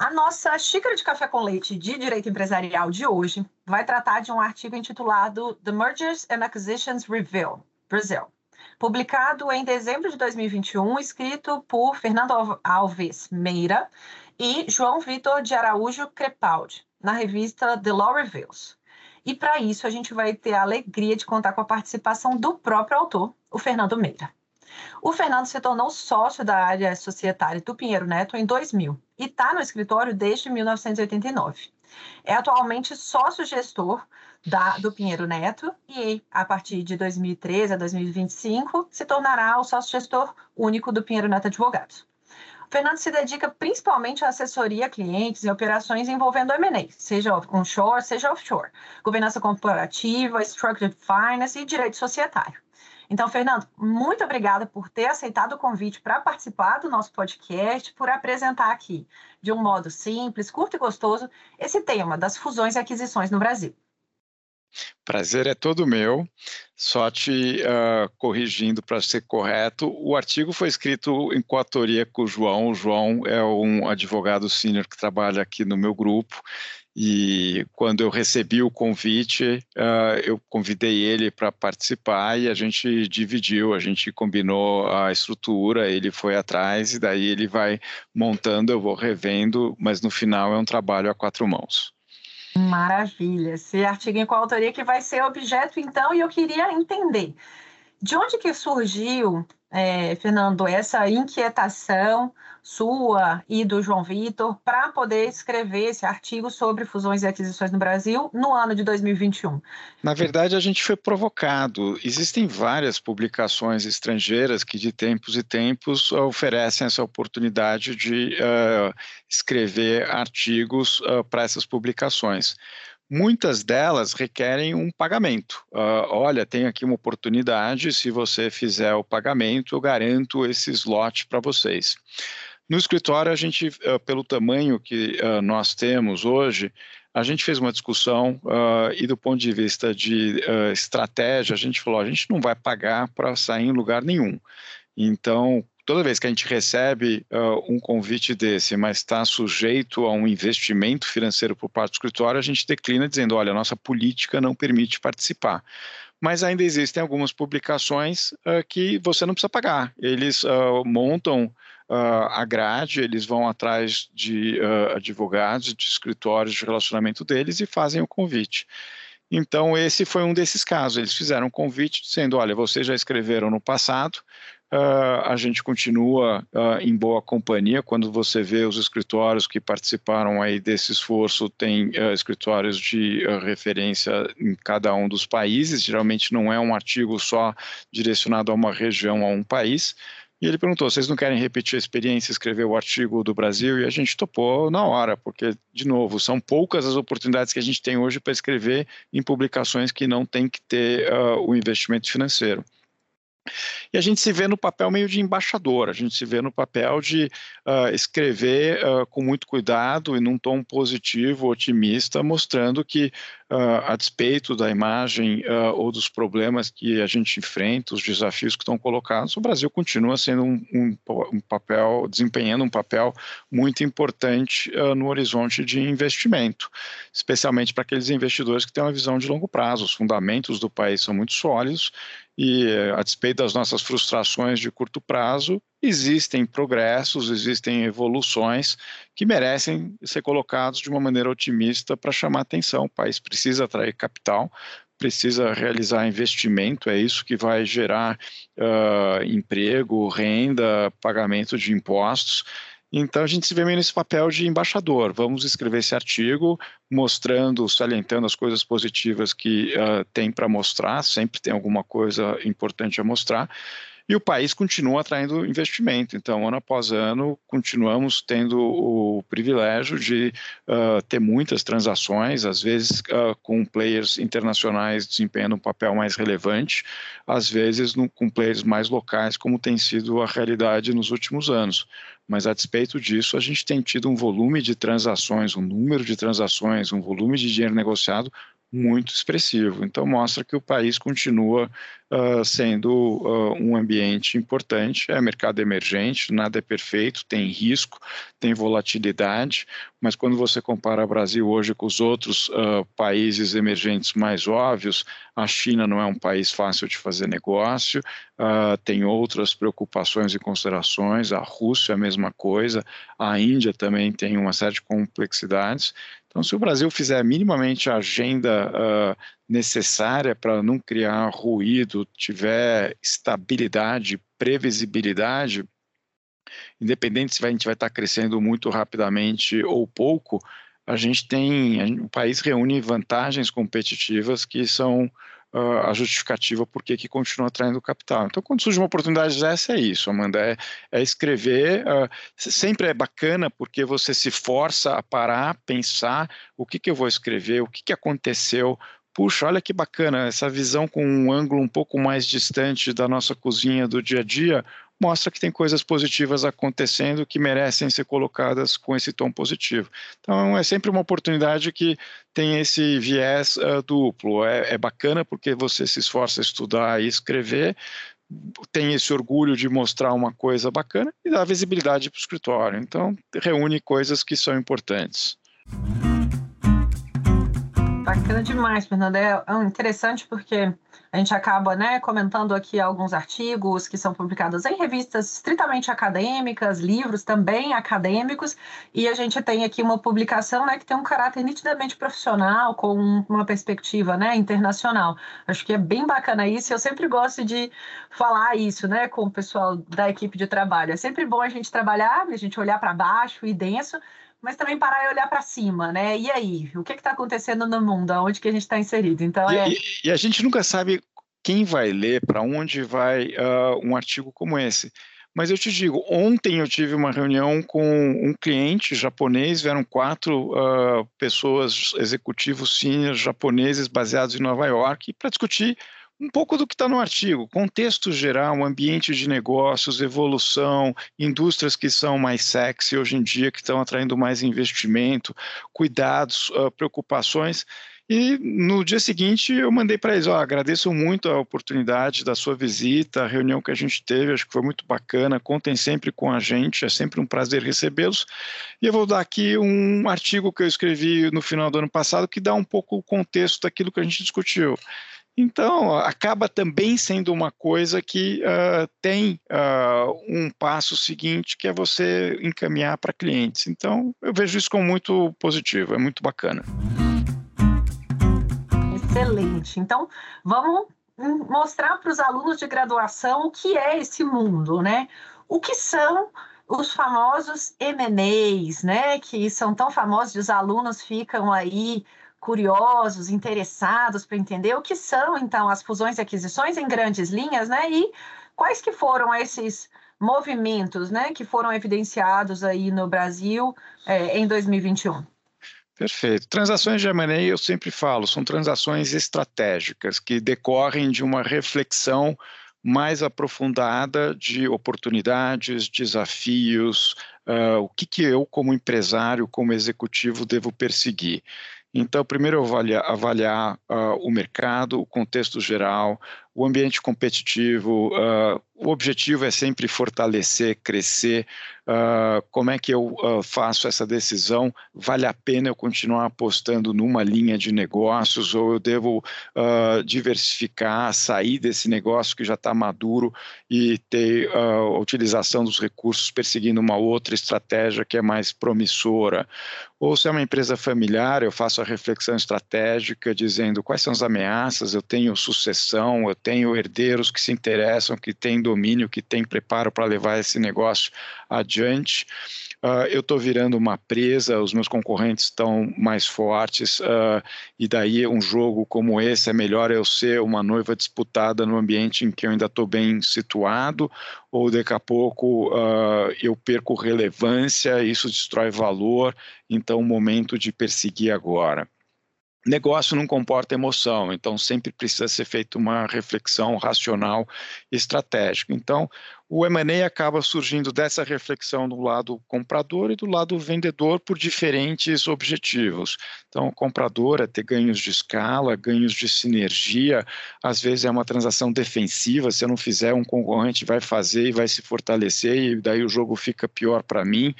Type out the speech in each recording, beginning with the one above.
A nossa xícara de café com leite de direito empresarial de hoje vai tratar de um artigo intitulado The Mergers and Acquisitions Review, Brasil, publicado em dezembro de 2021, escrito por Fernando Alves Meira e João Vitor de Araújo Crepaldi, na revista The Law Reviews. E para isso a gente vai ter a alegria de contar com a participação do próprio autor, o Fernando Meira. O Fernando se tornou sócio da área societária do Pinheiro Neto em 2000 e está no escritório desde 1989. É atualmente sócio-gestor da, do Pinheiro Neto e, a partir de 2013 a 2025, se tornará o sócio-gestor único do Pinheiro Neto Advogados. O Fernando se dedica principalmente à assessoria a clientes e operações envolvendo M&A, seja onshore, seja offshore, governança corporativa, structured finance e direito societário. Então, Fernando, muito obrigada por ter aceitado o convite para participar do nosso podcast, por apresentar aqui, de um modo simples, curto e gostoso, esse tema das fusões e aquisições no Brasil. Prazer é todo meu. Só te uh, corrigindo para ser correto, o artigo foi escrito em coautoria com o João. O João é um advogado sênior que trabalha aqui no meu grupo e quando eu recebi o convite, uh, eu convidei ele para participar e a gente dividiu, a gente combinou a estrutura, ele foi atrás e daí ele vai montando, eu vou revendo, mas no final é um trabalho a quatro mãos. Maravilha, esse artigo em coautoria que vai ser objeto então, e eu queria entender de onde que surgiu, é, Fernando, essa inquietação sua e do João Vitor para poder escrever esse artigo sobre fusões e aquisições no Brasil no ano de 2021? Na verdade, a gente foi provocado. Existem várias publicações estrangeiras que, de tempos e tempos, oferecem essa oportunidade de uh, escrever artigos uh, para essas publicações. Muitas delas requerem um pagamento. Uh, olha, tem aqui uma oportunidade, se você fizer o pagamento, eu garanto esse slot para vocês. No escritório, a gente, uh, pelo tamanho que uh, nós temos hoje, a gente fez uma discussão uh, e do ponto de vista de estratégia, a gente falou, a gente não vai pagar para sair em lugar nenhum. Então, toda vez que a gente recebe um convite desse, mas está sujeito a um investimento financeiro por parte do escritório, a gente declina dizendo, olha, a nossa política não permite participar mas ainda existem algumas publicações uh, que você não precisa pagar. Eles uh, montam a grade, eles vão atrás de uh, advogados, de escritórios de relacionamento deles e fazem o convite. Então, esse foi um desses casos. Eles fizeram um convite dizendo: olha, vocês já escreveram no passado, uh, a gente continua uh, em boa companhia. Quando você vê os escritórios que participaram aí desse esforço, tem uh, escritórios de referência em cada um dos países. Geralmente não é um artigo só direcionado a uma região, a um país. E ele perguntou: vocês não querem repetir a experiência, escrever o artigo do Brasil? E a gente topou na hora, porque, de novo, são poucas as oportunidades que a gente tem hoje para escrever em publicações que não tem que ter uh, o investimento financeiro. E a gente se vê no papel meio de embaixador, a gente se vê no papel de uh, escrever uh, com muito cuidado e num tom positivo, otimista, mostrando que, uh, a despeito da imagem ou dos problemas que a gente enfrenta, os desafios que estão colocados, o Brasil continua sendo um, um, um papel, desempenhando um papel muito importante no horizonte de investimento, especialmente para aqueles investidores que têm uma visão de longo prazo. Os fundamentos do país são muito sólidos e, a despeito das nossas frustrações de curto prazo, existem progressos, existem evoluções que merecem ser colocados de uma maneira otimista para chamar atenção. O país precisa atrair capital, precisa realizar investimento, é isso que vai gerar uh, emprego, renda, pagamento de impostos. Então a gente se vê meio nesse papel de embaixador. Vamos escrever esse artigo mostrando, salientando as coisas positivas que uh, tem para mostrar, sempre tem alguma coisa importante a mostrar, e o país continua atraindo investimento. Então, ano após ano, continuamos tendo o privilégio de uh, ter muitas transações, às vezes uh, com players internacionais desempenhando um papel mais relevante, às vezes no, com players mais locais, como tem sido a realidade nos últimos anos. Mas, a despeito disso, a gente tem tido um volume de transações, um número de transações, um volume de dinheiro negociado muito expressivo. Então, mostra que o país continua uh, sendo uh, um ambiente importante. É mercado emergente, nada é perfeito, tem risco, tem volatilidade, mas quando você compara o Brasil hoje com os outros uh, países emergentes mais óbvios, a China não é um país fácil de fazer negócio, tem outras preocupações e considerações, a Rússia é a mesma coisa, a Índia também tem uma série de complexidades. Então, se o Brasil fizer minimamente a agenda uh, necessária para não criar ruído, tiver estabilidade, previsibilidade, independente se a gente vai estar crescendo muito rapidamente ou pouco, a gente tem, o país reúne vantagens competitivas que são uh, a justificativa por que continua atraindo capital. Então, quando surge uma oportunidade dessa, é isso, Amanda, é, é escrever. Uh, sempre é bacana porque você se força a parar, pensar o que, que eu vou escrever, o que, que aconteceu, puxa, olha que bacana, essa visão com um ângulo um pouco mais distante da nossa cozinha do dia a dia, mostra que tem coisas positivas acontecendo que merecem ser colocadas com esse tom positivo. Então, é sempre uma oportunidade que tem esse viés uh, duplo. É, é bacana porque você se esforça a estudar e escrever, tem esse orgulho de mostrar uma coisa bacana e dá visibilidade para o escritório. Então, reúne coisas que são importantes. Bacana demais, Fernanda. É, é interessante porque a gente acaba né, comentando aqui alguns artigos que são publicados em revistas estritamente acadêmicas, livros também acadêmicos, e a gente tem aqui uma publicação né, que tem um caráter nitidamente profissional, com uma perspectiva né, internacional. Acho que é bem bacana isso, e eu sempre gosto de falar isso né, com o pessoal da equipe de trabalho. É sempre bom a gente trabalhar, a gente olhar para baixo e denso, mas também parar e olhar para cima, né? E aí, o que está acontecendo no mundo? Onde que a gente está inserido? Então, é... e, e, a gente nunca sabe quem vai ler, para onde vai uh, um artigo como esse. Mas eu te digo, ontem eu tive uma reunião com um cliente japonês, vieram quatro uh, pessoas, executivos seniors japoneses baseados em Nova York, para discutir um pouco do que está no artigo, contexto geral, ambiente de negócios, evolução, indústrias que são mais sexy hoje em dia, que estão atraindo mais investimento, cuidados, uh, preocupações. E no dia seguinte eu mandei para eles, ó, agradeço muito a oportunidade da sua visita, a reunião que a gente teve, acho que foi muito bacana, contem sempre com a gente, é sempre um prazer recebê-los. E eu vou dar aqui um artigo que eu escrevi no final do ano passado que dá um pouco o contexto daquilo que a gente discutiu. Então, acaba também sendo uma coisa que uh, tem uh, um passo seguinte, que é você encaminhar para clientes. Então, eu vejo isso como muito positivo, é muito bacana. Excelente. Então, vamos mostrar para os alunos de graduação o que é esse mundo, né? O que são os famosos M&As, né? Que são tão famosos, os alunos ficam aí curiosos, interessados para entender o que são então as fusões e aquisições em grandes linhas, né? E quais que foram esses movimentos, né, que foram evidenciados aí no Brasil é, em 2021? Perfeito. Transações de M&A, eu sempre falo, são transações estratégicas que decorrem de uma reflexão mais aprofundada de oportunidades, desafios, uh, o que, que eu, como empresário, como executivo, devo perseguir. Então, primeiro avaliar, avaliar uh, o mercado, o contexto geral, o ambiente competitivo. Uh, o objetivo é sempre fortalecer, crescer. Uh, como é que eu faço essa decisão? Vale a pena eu continuar apostando numa linha de negócios ou eu devo diversificar, sair desse negócio que já está maduro e ter a utilização dos recursos perseguindo uma outra estratégia que é mais promissora? Ou se é uma empresa familiar, eu faço a reflexão estratégica dizendo quais são as ameaças, eu tenho sucessão, eu tenho herdeiros que se interessam, que têm domínio, que têm preparo para levar esse negócio adiante. Uh, eu estou virando uma presa, os meus concorrentes estão mais fortes, uh, e daí um jogo como esse é melhor eu ser uma noiva disputada no ambiente em que eu ainda estou bem situado, ou daqui a pouco uh, eu perco relevância, isso destrói valor, então o momento de perseguir agora. Negócio não comporta emoção, então sempre precisa ser feita uma reflexão racional e estratégica. Então, o M&A acaba surgindo dessa reflexão do lado comprador e do lado vendedor por diferentes objetivos. Então, o comprador é ter ganhos de escala, ganhos de sinergia, às vezes é uma transação defensiva, se eu não fizer, um concorrente vai fazer e vai se fortalecer e daí o jogo fica pior para mim.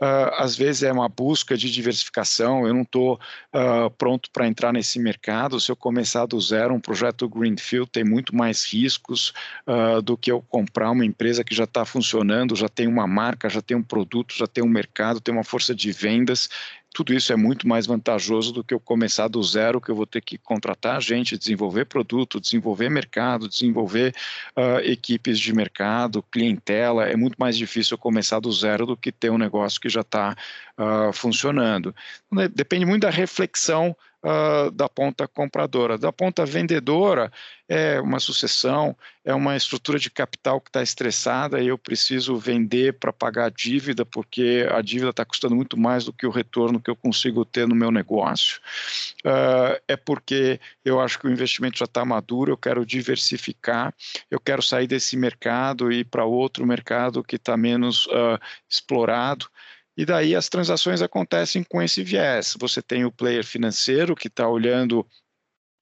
Uh, às vezes é uma busca de diversificação, eu não estou uh, pronto para entrar nesse mercado, se eu começar do zero, um projeto Greenfield tem muito mais riscos uh, do que eu comprar uma empresa empresa que já está funcionando, já tem uma marca, já tem um produto, já tem um mercado, tem uma força de vendas. Tudo isso é muito mais vantajoso do que eu começar do zero, que eu vou ter que contratar gente, desenvolver produto, desenvolver mercado, desenvolver uh, equipes de mercado, clientela. É muito mais difícil eu começar do zero do que ter um negócio que já está uh, ah, funcionando. Depende muito da reflexão uh, da ponta compradora. Da ponta vendedora, é uma sucessão, é uma estrutura de capital que está estressada e eu preciso vender para pagar a dívida, porque a dívida está custando muito mais do que o retorno que eu consigo ter no meu negócio. Uh, é porque eu acho que o investimento já está maduro, eu quero diversificar, eu quero sair desse mercado e ir para outro mercado que está menos uh, explorado. E daí as transações acontecem com esse viés. Você tem o player financeiro que está olhando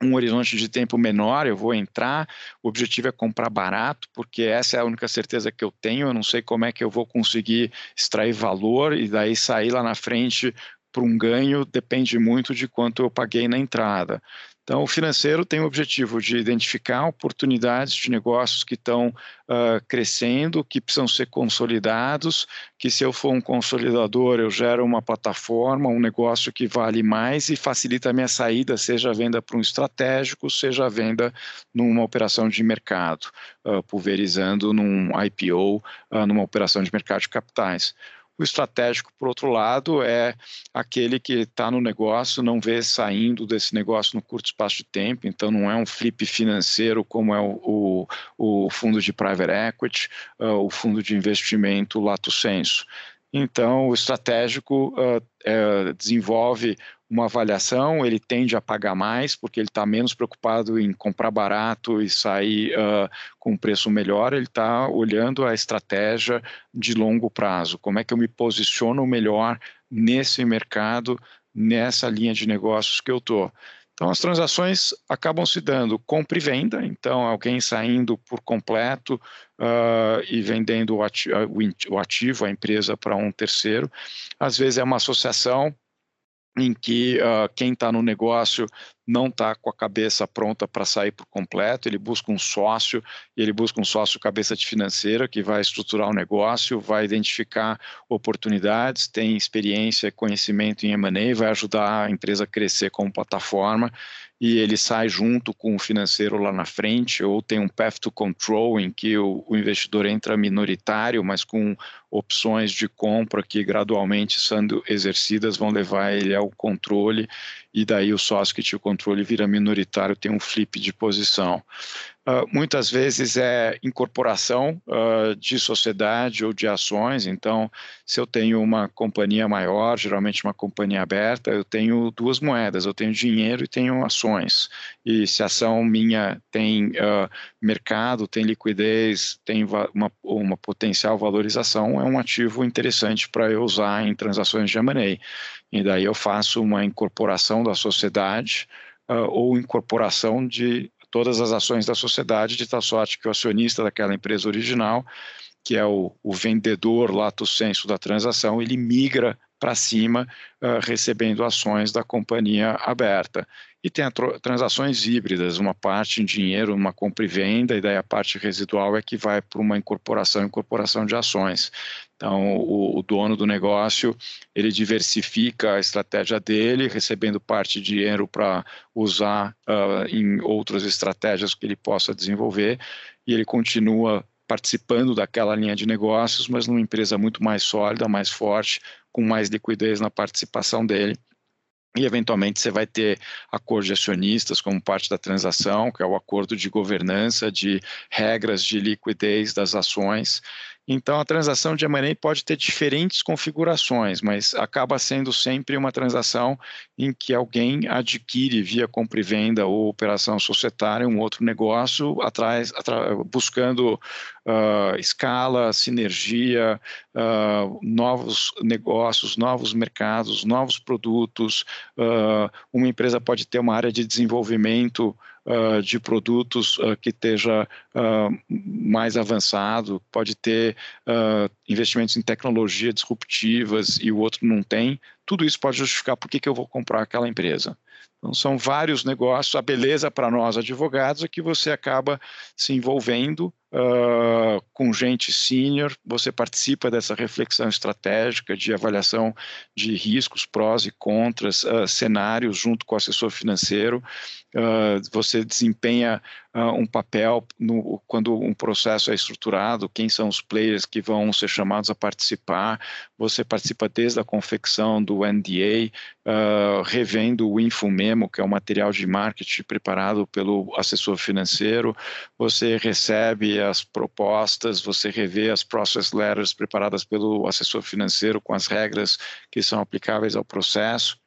um horizonte de tempo menor, eu vou entrar, o objetivo é comprar barato, porque essa é a única certeza que eu tenho, eu não sei como é que eu vou conseguir extrair valor e daí sair lá na frente para um ganho, depende muito de quanto eu paguei na entrada. Então, o financeiro tem o objetivo de identificar oportunidades de negócios que estão uh, crescendo, que precisam ser consolidados, que se eu for um consolidador, eu gero uma plataforma, um negócio que vale mais e facilita a minha saída, seja a venda para um estratégico, seja a venda numa operação de mercado, uh, pulverizando num IPO, uh, numa operação de mercado de capitais. O estratégico, por outro lado, é aquele que está no negócio, não vê saindo desse negócio no curto espaço de tempo, então não é um flip financeiro como é o, o, o fundo de private equity, uh, o fundo de investimento lato senso. Então, o estratégico uh, é, desenvolve uma avaliação, ele tende a pagar mais, porque ele está menos preocupado em comprar barato e sair uh, com um preço melhor, ele está olhando a estratégia de longo prazo. Como é que eu me posiciono melhor nesse mercado, nessa linha de negócios que eu estou. Então, as transações acabam se dando compra e venda, então, alguém saindo por completo uh, e vendendo o ativo, o ativo, a empresa, para um terceiro. Às vezes é uma associação em que uh, quem está no negócio não está com a cabeça pronta para sair por completo, ele busca um sócio, e ele busca um sócio cabeça de financeira que vai estruturar o negócio, vai identificar oportunidades, tem experiência, conhecimento em M&A, vai ajudar a empresa a crescer como plataforma e ele sai junto com o financeiro lá na frente, ou tem um path to control em que o, o, investidor entra minoritário, mas com opções de compra que gradualmente sendo exercidas vão levar ele ao controle, e daí o sócio que tinha o controle vira minoritário, tem um flip de posição. Uh, muitas vezes é incorporação uh, de sociedade ou de ações. Então, se eu tenho uma companhia maior, geralmente uma companhia aberta, eu tenho duas moedas: eu tenho dinheiro e tenho ações. E se a ação minha tem uh, mercado, tem liquidez, tem uma, uma potencial valorização, é um ativo interessante para eu usar em transações de M&A. E daí eu faço uma incorporação da sociedade. Ou incorporação de todas as ações da sociedade, de tal sorte que o acionista daquela empresa original, que é o, o vendedor lato senso da transação, ele migra para cima, uh, recebendo ações da companhia aberta. E tem transações híbridas, uma parte em dinheiro, uma compra e venda, e daí a parte residual é que vai para uma incorporação, incorporação de ações. Então, o, o, dono do negócio, ele diversifica a estratégia dele, recebendo parte de dinheiro para usar uh, em outras estratégias que ele possa desenvolver, e ele continua participando daquela linha de negócios, mas numa empresa muito mais sólida, mais forte, com mais liquidez na participação dele e eventualmente você vai ter acordo de acionistas como parte da transação, que é o acordo de governança, de regras de liquidez das ações. Então, a transação de M&A pode ter diferentes configurações, mas acaba sendo sempre uma transação em que alguém adquire via compra e venda ou operação societária um outro negócio, atrás, buscando uh, escala, sinergia, uh, novos negócios, novos mercados, novos produtos. Uh, uma empresa pode ter uma área de desenvolvimento uh, de produtos uh, que esteja uh, mais avançado, pode ter investimentos em tecnologia disruptivas e o outro não tem, tudo isso pode justificar por que, que eu vou comprar aquela empresa. Então, são vários negócios. A beleza para nós, advogados, é que você acaba se envolvendo uh, com gente sênior, você participa dessa reflexão estratégica de avaliação de riscos, prós e contras, uh, cenários junto com o assessor financeiro. Uh, você desempenha um papel no, quando um processo é estruturado, quem são os players que vão ser chamados a participar. Você participa desde a confecção do NDA, revendo o Infomemo, que é o material de marketing preparado pelo assessor financeiro. Você recebe as propostas, você revê as process letters preparadas pelo assessor financeiro com as regras que são aplicáveis ao processo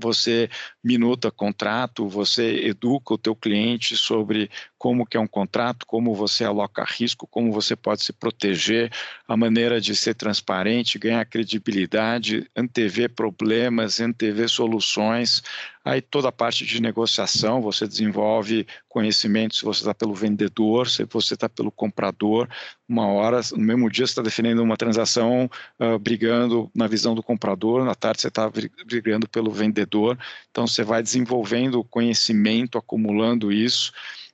você minuta contrato, você educa o teu cliente sobre como que é um contrato, como você aloca risco, como você pode se proteger, a maneira de ser transparente, ganhar credibilidade, antever problemas, antever soluções. Aí toda a parte de negociação, você desenvolve conhecimento se você está pelo vendedor, se você está pelo comprador. Uma hora, no mesmo dia, você está definindo uma transação, uh, brigando na visão do comprador, na tarde você está brigando pelo vendedor. Então você vai desenvolvendo conhecimento, acumulando isso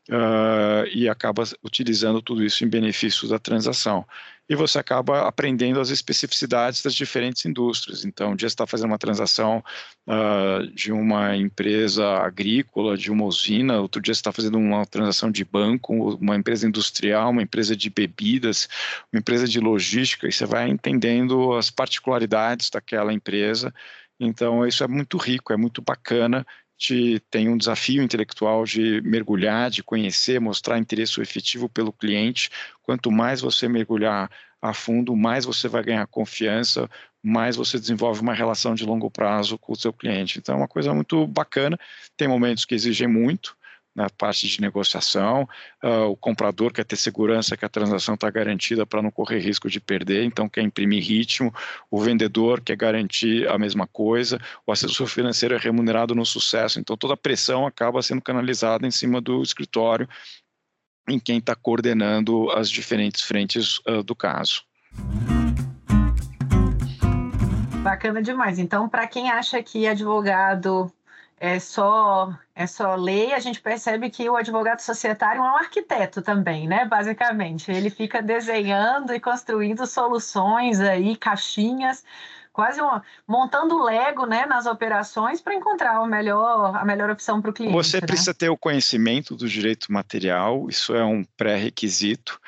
uh, e acaba utilizando tudo isso em benefício da transação. E você acaba aprendendo as especificidades das diferentes indústrias. Então, um dia você está fazendo uma transação uh, de uma empresa agrícola, de uma usina, outro dia você está fazendo uma transação de banco, uma empresa industrial, uma empresa de bebidas, uma empresa de logística, e você vai entendendo as particularidades daquela empresa. Então, isso é muito rico, é muito bacana te, tem um desafio intelectual de mergulhar, de conhecer, mostrar interesse efetivo pelo cliente. Quanto mais você mergulhar a fundo, mais você vai ganhar confiança, mais você desenvolve uma relação de longo prazo com o seu cliente. Então, é uma coisa muito bacana. Tem momentos que exigem muito, na parte de negociação, uh, o comprador quer ter segurança que a transação está garantida para não correr risco de perder, então quer imprimir ritmo, o vendedor quer garantir a mesma coisa, o assessor financeiro é remunerado no sucesso, então toda a pressão acaba sendo canalizada em cima do escritório em quem está coordenando as diferentes frentes uh, do caso. Bacana demais. Então, para quem acha que advogado é só é só lei, a gente percebe que o advogado societário é um arquiteto também, né? Basicamente, ele fica desenhando e construindo soluções aí, caixinhas, quase uma, montando Lego, né, nas operações para encontrar o melhor, a melhor opção para o cliente. Você né? precisa ter o conhecimento do direito material, isso é um pré-requisito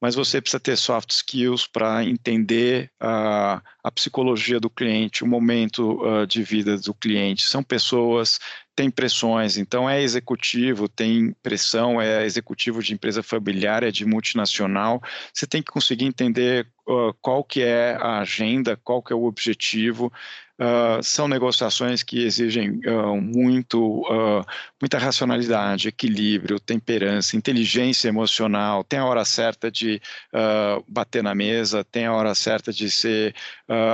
mas você precisa ter soft skills para entender uh, a psicologia do cliente, o momento uh, de vida do cliente. São pessoas, tem pressões, então é executivo, tem pressão, é executivo de empresa familiar, é de multinacional. Você tem que conseguir entender uh, qual que é a agenda, qual que é o objetivo, Uh, são negociações que exigem uh, muito, uh, muita racionalidade, equilíbrio, temperança, inteligência emocional. Tem a hora certa de bater na mesa, tem a hora certa de ser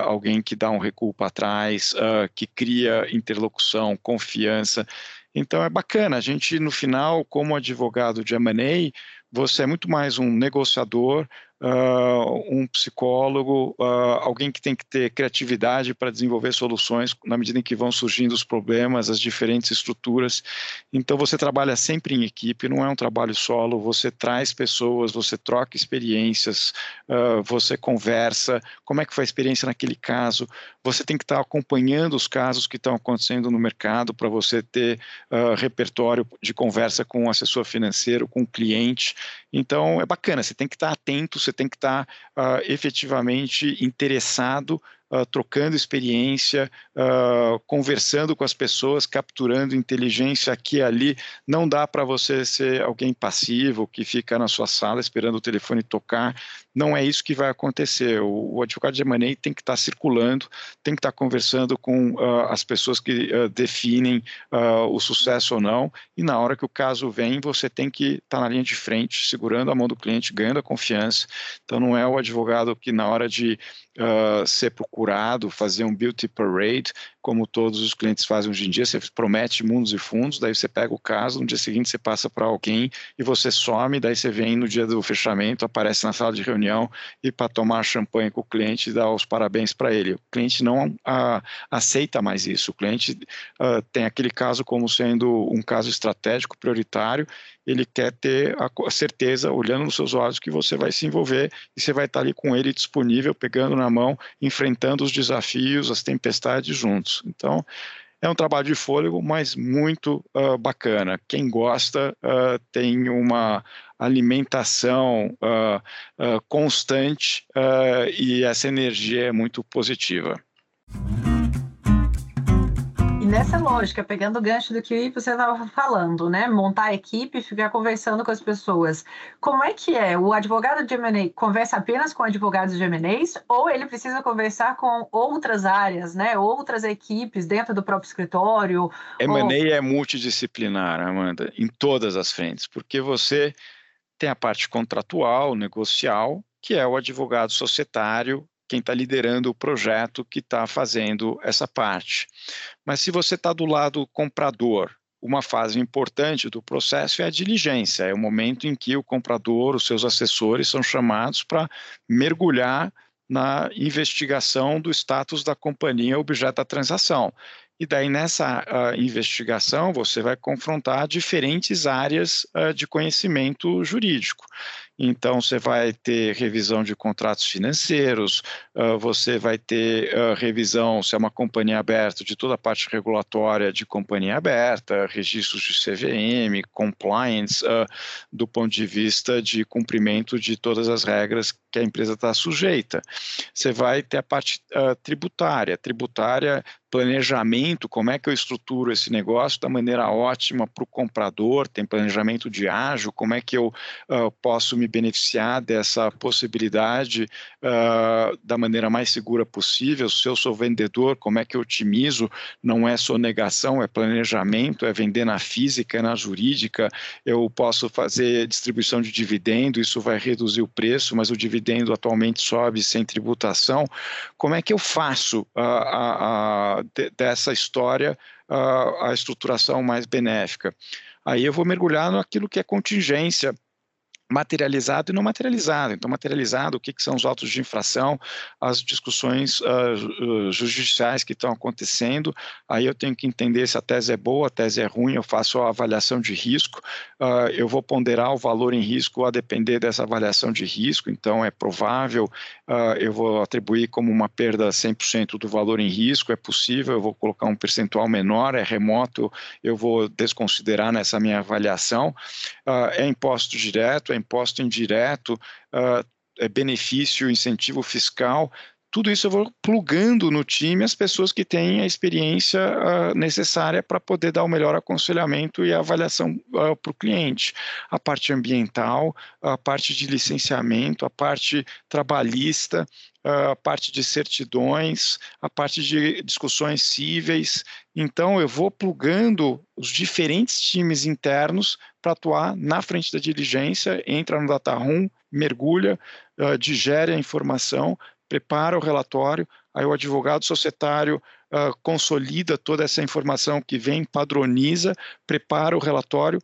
alguém que dá um recuo para trás, que cria interlocução, confiança. Então é bacana. A gente, no final, como advogado de M&A, você é muito mais um negociador, uh, um psicólogo, uh, alguém que tem que ter criatividade para desenvolver soluções na medida em que vão surgindo os problemas, as diferentes estruturas. Então você trabalha sempre em equipe, não é um trabalho solo, você traz pessoas, você troca experiências, uh, você conversa, como é que foi a experiência naquele caso, você tem que estar acompanhando os casos que estão acontecendo no mercado para você ter repertório de conversa com o assessor financeiro, com o cliente. Então é bacana, você tem que estar atento, você tem que estar uh, efetivamente interessado uh, trocando experiência, uh, conversando com as pessoas, capturando inteligência aqui e ali. Não dá para você ser alguém passivo que fica na sua sala esperando o telefone tocar. Não é isso que vai acontecer. O, o advogado de M&A tem que estar tá circulando, tem que estar tá conversando com uh, as pessoas que definem o sucesso ou não. E na hora que o caso vem, você tem que estar tá na linha de frente, segurando a mão do cliente, ganhando a confiança. Então não é o advogado que na hora de uh, ser procurado, fazer um beauty parade, como todos os clientes fazem hoje em dia, você promete mundos e fundos, daí você pega o caso, no dia seguinte você passa para alguém e você some, daí você vem no dia do fechamento, aparece na sala de reunião e para tomar champanhe com o cliente e dar os parabéns para ele. O cliente não uh, aceita mais isso, o cliente uh, tem aquele caso como sendo um caso estratégico, prioritário, ele quer ter a certeza, olhando nos seus olhos, que você vai se envolver e você vai estar ali com ele disponível, pegando na mão, enfrentando os desafios, as tempestades juntos. Então, é um trabalho de fôlego, mas muito uh, bacana. Quem gosta uh, tem uma alimentação uh, constante e essa energia é muito positiva nessa lógica, pegando o gancho do que você estava falando, né? Montar a equipe e ficar conversando com as pessoas. Como é que é? O advogado de M&A conversa apenas com advogados de M&As ou ele precisa conversar com outras áreas, né? Outras equipes dentro do próprio escritório? M&A ou... é multidisciplinar, Amanda, em todas as frentes, porque você tem a parte contratual, negocial, que é o advogado societário quem está liderando o projeto que está fazendo essa parte. Mas se você está do lado comprador, uma fase importante do processo é a diligência, é o momento em que o comprador, os seus assessores são chamados para mergulhar na investigação do status da companhia objeto da transação. E daí, nessa uh, investigação, você vai confrontar diferentes áreas uh, de conhecimento jurídico. Então, você vai ter revisão de contratos financeiros, uh, você vai ter revisão, se é uma companhia aberta, de toda a parte regulatória de companhia aberta, registros de CVM, compliance, do ponto de vista de cumprimento de todas as regras que a empresa está sujeita. Você vai ter a parte tributária. Tributária planejamento, como é que eu estruturo esse negócio da maneira ótima para o comprador, tem planejamento de ágil, como é que eu uh, posso me beneficiar dessa possibilidade uh, da maneira mais segura possível. Se eu sou vendedor, como é que eu otimizo? Não é sonegação, é planejamento, é vender na física, é na jurídica. Eu posso fazer distribuição de dividendo, isso vai reduzir o preço, mas o dividendo atualmente sobe sem tributação. Como é que eu faço a, a, a dessa história a, a estruturação mais benéfica? Aí eu vou mergulhar naquilo que é contingência materializado e não materializado. Então, materializado, o que, que são os autos de infração, as discussões uh, judiciais que estão acontecendo, aí eu tenho que entender se a tese é boa, a tese é ruim, eu faço a avaliação de risco, uh, eu vou ponderar o valor em risco a depender dessa avaliação de risco, então é provável, uh, eu vou atribuir como uma perda 100% do valor em risco, é possível, eu vou colocar um percentual menor, é remoto, eu vou desconsiderar nessa minha avaliação. Uh, é imposto direto, é imposto indireto, uh, é benefício, incentivo fiscal, tudo isso eu vou plugando no time as pessoas que têm a experiência uh, necessária para poder dar o melhor aconselhamento e avaliação uh, para o cliente. A parte ambiental, a parte de licenciamento, a parte trabalhista, a parte de certidões, a parte de discussões cíveis. Então, eu vou plugando os diferentes times internos para atuar na frente da diligência, entra no data room, mergulha, uh, digere a informação prepara o relatório, aí o advogado societário uh, consolida toda essa informação que vem, padroniza, prepara o relatório,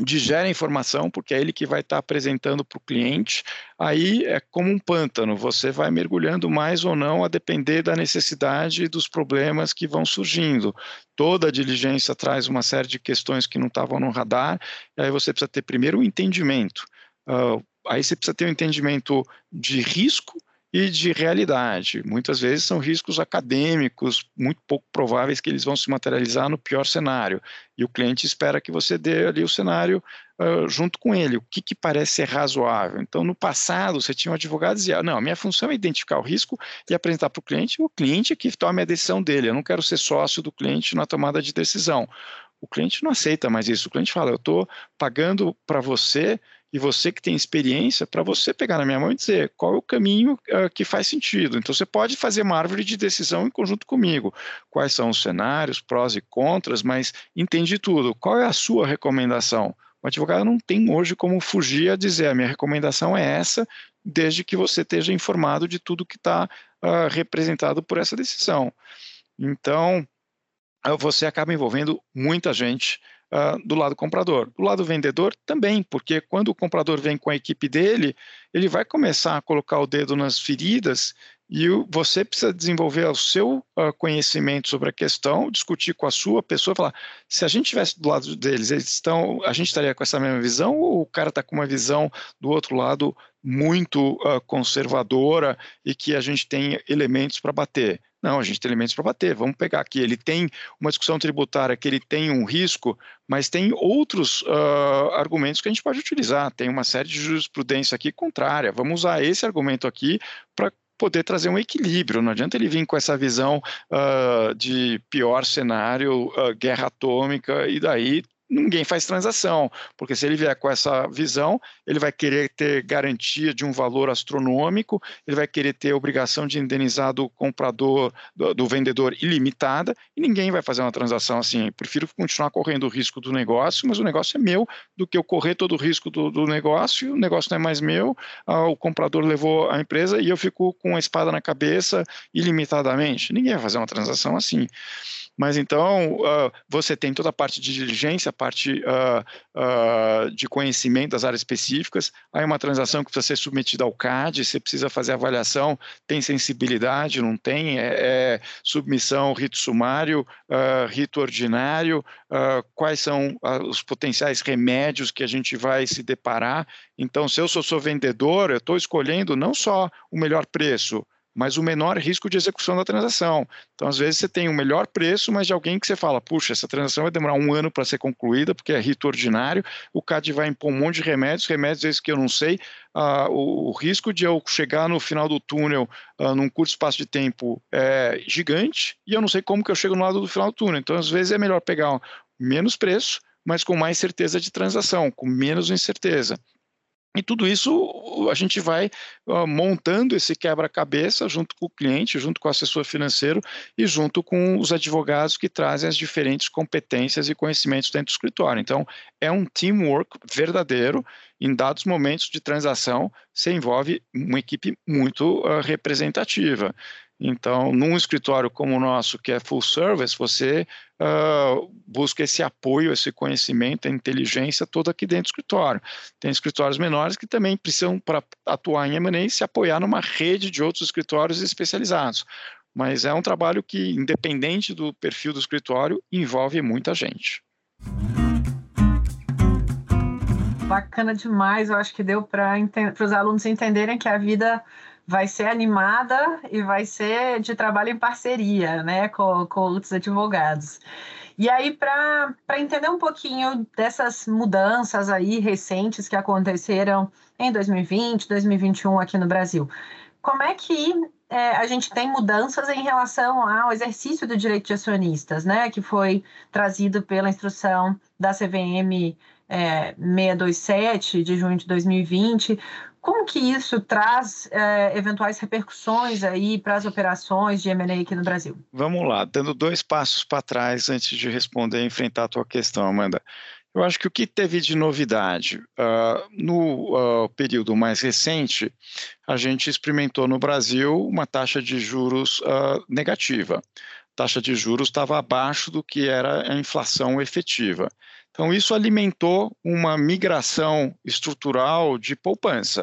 digere a informação, porque é ele que vai estar apresentando para o cliente, aí é como um pântano, você vai mergulhando mais ou não a depender da necessidade e dos problemas que vão surgindo. Toda a diligência traz uma série de questões que não estavam no radar, e aí você precisa ter primeiro o um entendimento. Uh, aí você precisa ter um entendimento de risco, e de realidade. Muitas vezes são riscos acadêmicos, muito pouco prováveis que eles vão se materializar no pior cenário. E o cliente espera que você dê ali o cenário uh, junto com ele, o que, que parece ser razoável. Então, no passado, você tinha um advogado que dizia: não, a minha função é identificar o risco e apresentar para o cliente, o cliente é que tome a decisão dele. Eu não quero ser sócio do cliente na tomada de decisão. O cliente não aceita mais isso. O cliente fala: eu estou pagando para você e você que tem experiência, para você pegar na minha mão e dizer qual é o caminho uh, que faz sentido. Então, você pode fazer uma árvore de decisão em conjunto comigo. Quais são os cenários, prós e contras, mas entende tudo. Qual é a sua recomendação? O advogado não tem hoje como fugir a dizer a minha recomendação é essa, desde que você esteja informado de tudo que está uh, ah, representado por essa decisão. Então, você acaba envolvendo muita gente uh, do lado comprador. Do lado vendedor também, porque quando o comprador vem com a equipe dele, ele vai começar a colocar o dedo nas feridas e você precisa desenvolver o seu uh, conhecimento sobre a questão, discutir com a sua pessoa, falar, se a gente estivesse do lado deles, eles estão, a gente estaria com essa mesma visão ou o cara está com uma visão do outro lado muito uh, conservadora e que a gente tem elementos para bater? Não, a gente tem elementos para bater. Vamos pegar aqui. Ele tem uma discussão tributária que ele tem um risco, mas tem outros uh, argumentos que a gente pode utilizar. Tem uma série de jurisprudência aqui contrária. Vamos usar esse argumento aqui para poder trazer um equilíbrio. Não adianta ele vir com essa visão uh, de pior cenário, uh, guerra atômica, e daí ninguém faz transação, porque se ele vier com essa visão, ele vai querer ter garantia de um valor astronômico, ele vai querer ter obrigação de indenizar do comprador, do, do vendedor ilimitada, e ninguém vai fazer uma transação assim. Eu prefiro continuar correndo o risco do negócio, mas o negócio é meu, do que eu correr todo o risco do, do negócio, o negócio não é mais meu, ah, o comprador levou a empresa e eu fico com a espada na cabeça ilimitadamente. Ninguém vai fazer uma transação assim. Mas então uh, você tem toda a parte de diligência, a parte uh, uh, de conhecimento das áreas específicas. Aí uma transação que precisa ser submetida ao CAD, você precisa fazer avaliação, tem sensibilidade, não tem? É, é submissão, rito sumário, rito ordinário, quais são os potenciais remédios que a gente vai se deparar. Então, se eu sou, sou vendedor, eu estou escolhendo não só o melhor preço, mas o menor risco de execução da transação. Então, às vezes, você tem o melhor preço, mas de alguém que você fala, puxa, essa transação vai demorar um ano para ser concluída, porque é rito ordinário, o CAD vai impor um monte de remédios, remédios esses que eu não sei, uh, o, o, risco de eu chegar no final do túnel uh, num curto espaço de tempo é gigante, e eu não sei como que eu chego no lado do final do túnel. Então, às vezes, é melhor pegar menos preço, mas com mais certeza de transação, com menos incerteza. E tudo isso a gente vai montando esse quebra-cabeça junto com o cliente, junto com o assessor financeiro e junto com os advogados que trazem as diferentes competências e conhecimentos dentro do escritório. Então, é um teamwork verdadeiro. Em dados momentos de transação, você envolve uma equipe muito uh, representativa. Então, num escritório como o nosso, que é full service, você uh, busca esse apoio, esse conhecimento, a inteligência toda aqui dentro do escritório. Tem escritórios menores que também precisam, para atuar em M&A, se apoiar numa rede de outros escritórios especializados. Mas é um trabalho que, independente do perfil do escritório, envolve muita gente. Bacana demais, eu acho que deu para os alunos entenderem que a vida vai ser animada e vai ser de trabalho em parceria né, com, com outros advogados. E aí, para entender um pouquinho dessas mudanças aí recentes que aconteceram em 2020, 2021 aqui no Brasil, como é que é, a gente tem mudanças em relação ao exercício do direito de acionistas, né, que foi trazido pela instrução da CVM é, 627 de junho de 2020. Como que isso traz é, eventuais repercussões aí para as operações de M&A aqui no Brasil? Vamos lá, dando dois passos para trás antes de responder e enfrentar a tua questão, Amanda. Eu acho que o que teve de novidade uh, no uh, período mais recente, a gente experimentou no Brasil uma taxa de juros uh, negativa. A taxa de juros estava abaixo do que era a inflação efetiva. Então, isso alimentou uma migração estrutural de poupança.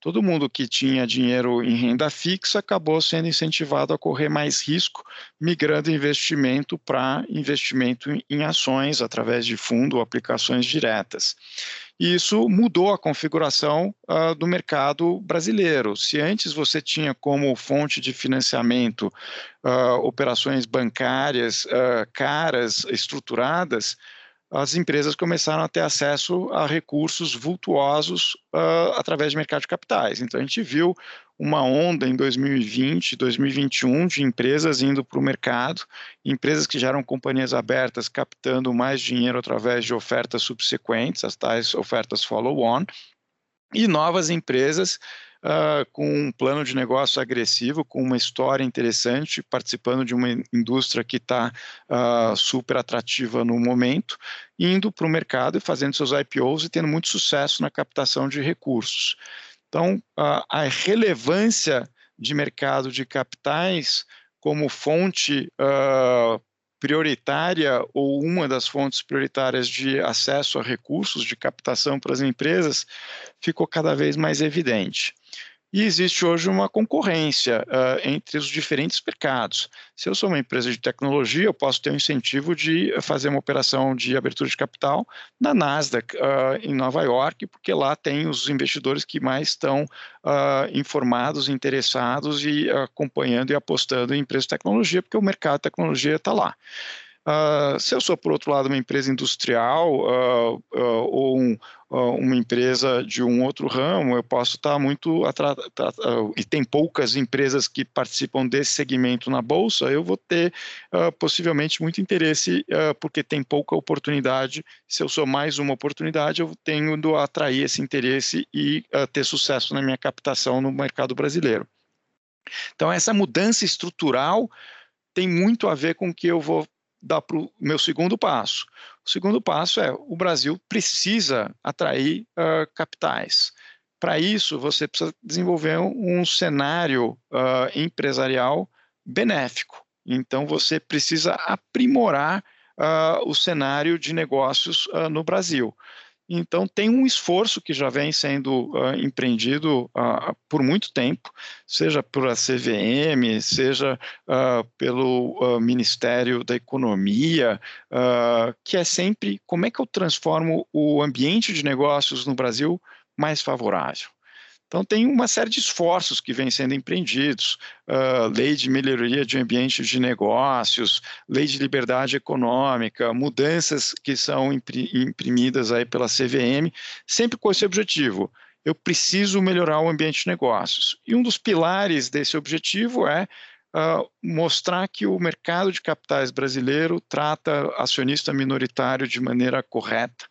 Todo mundo que tinha dinheiro em renda fixa acabou sendo incentivado a correr mais risco, migrando investimento para investimento em ações através de fundo ou aplicações diretas. E isso mudou a configuração uh, do mercado brasileiro. Se antes você tinha como fonte de financiamento uh, operações bancárias uh, caras, estruturadas, as empresas começaram a ter acesso a recursos vultuosos uh, através de mercado de capitais. Então, a gente viu uma onda em 2020, 2021 de empresas indo para o mercado, empresas que já eram companhias abertas captando mais dinheiro através de ofertas subsequentes, as tais ofertas follow-on, e novas empresas uh, com um plano de negócio agressivo, com uma história interessante, participando de uma indústria que está uh, ah, super atrativa no momento, indo para o mercado e fazendo seus IPOs e tendo muito sucesso na captação de recursos. Então, uh, a relevância de mercado de capitais como fonte uh, prioritária ou uma das fontes prioritárias de acesso a recursos de captação para as empresas ficou cada vez mais evidente. E existe hoje uma concorrência uh, entre os diferentes mercados. Se eu sou uma empresa de tecnologia, eu posso ter um incentivo de fazer uma operação de abertura de capital na Nasdaq, uh, em Nova York, porque lá tem os investidores que mais estão uh, informados, interessados e acompanhando e apostando em empresas de tecnologia, porque o mercado de tecnologia está lá. Uh, se eu sou, por outro lado, uma empresa industrial uh, uh, ou um, uma empresa de um outro ramo, eu posso estar muito. e tem poucas empresas que participam desse segmento na bolsa, eu vou ter possivelmente muito interesse, porque tem pouca oportunidade. Se eu sou mais uma oportunidade, eu tenho de atrair esse interesse e ter sucesso na minha captação no mercado brasileiro. Então, essa mudança estrutural tem muito a ver com o que eu vou dá para o meu segundo passo. O segundo passo é o Brasil precisa atrair uh, capitais. Para isso, você precisa desenvolver um, um cenário uh, empresarial benéfico. Então, você precisa aprimorar uh, o cenário de negócios no Brasil. Então, tem um esforço que já vem sendo uh, empreendido uh, por muito tempo, seja por a CVM, seja uh, pelo Ministério da Economia, que é sempre como é que eu transformo o ambiente de negócios no Brasil mais favorável. Então, tem uma série de esforços que vêm sendo empreendidos: uh, lei de melhoria de ambiente de negócios, lei de liberdade econômica, mudanças que são imprimidas aí pela CVM, sempre com esse objetivo. Eu preciso melhorar o ambiente de negócios. E um dos pilares desse objetivo é uh, mostrar que o mercado de capitais brasileiro trata acionista minoritário de maneira correta,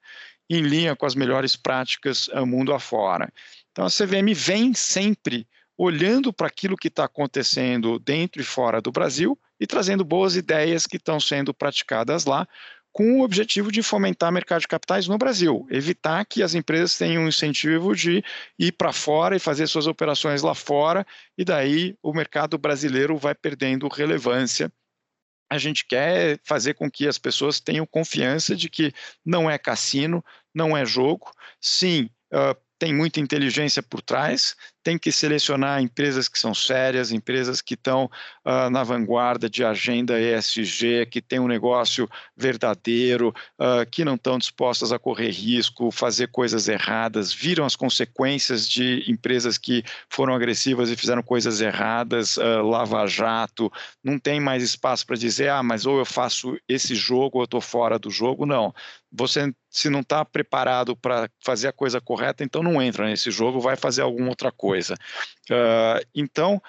em linha com as melhores práticas uh, mundo afora. Então a CVM vem sempre olhando para aquilo que está acontecendo dentro e fora do Brasil e trazendo boas ideias que estão sendo praticadas lá, com o objetivo de fomentar mercado de capitais no Brasil, evitar que as empresas tenham um incentivo de ir para fora e fazer suas operações lá fora, e daí o mercado brasileiro vai perdendo relevância. A gente quer fazer com que as pessoas tenham confiança de que não é cassino, não é jogo. Sim, uh, tem muita inteligência por trás, tem que selecionar empresas que são sérias, empresas que estão uh, na vanguarda de agenda ESG, que tem um negócio verdadeiro, uh, que não estão dispostas a correr risco, fazer coisas erradas, viram as consequências de empresas que foram agressivas e fizeram coisas erradas, uh, lava-jato, não tem mais espaço para dizer, ah, mas ou eu faço esse jogo ou eu estou fora do jogo, não você se não está preparado para fazer a coisa correta, então não entra nesse jogo, vai fazer alguma outra coisa. Uh, então,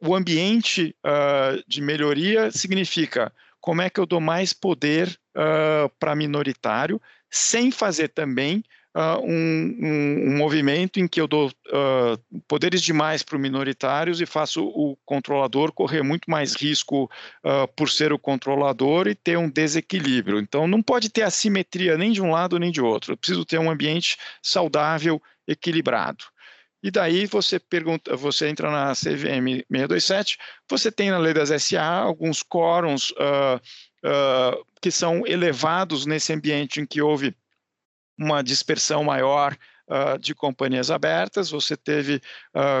o ambiente uh, de melhoria significa como é que eu dou mais poder uh, para minoritário, sem fazer também uh, um, um, um, movimento em que eu dou uh, poderes demais para os minoritários e faço o controlador correr muito mais risco uh, por ser o controlador e ter um desequilíbrio. Então, não pode ter assimetria nem de um lado nem de outro. Eu preciso ter um ambiente saudável, equilibrado. E daí você pergunta, você entra na CVM 627, você tem na lei das SA alguns quórums uh, uh, que são elevados nesse ambiente em que houve uma dispersão maior uh, de companhias abertas, você teve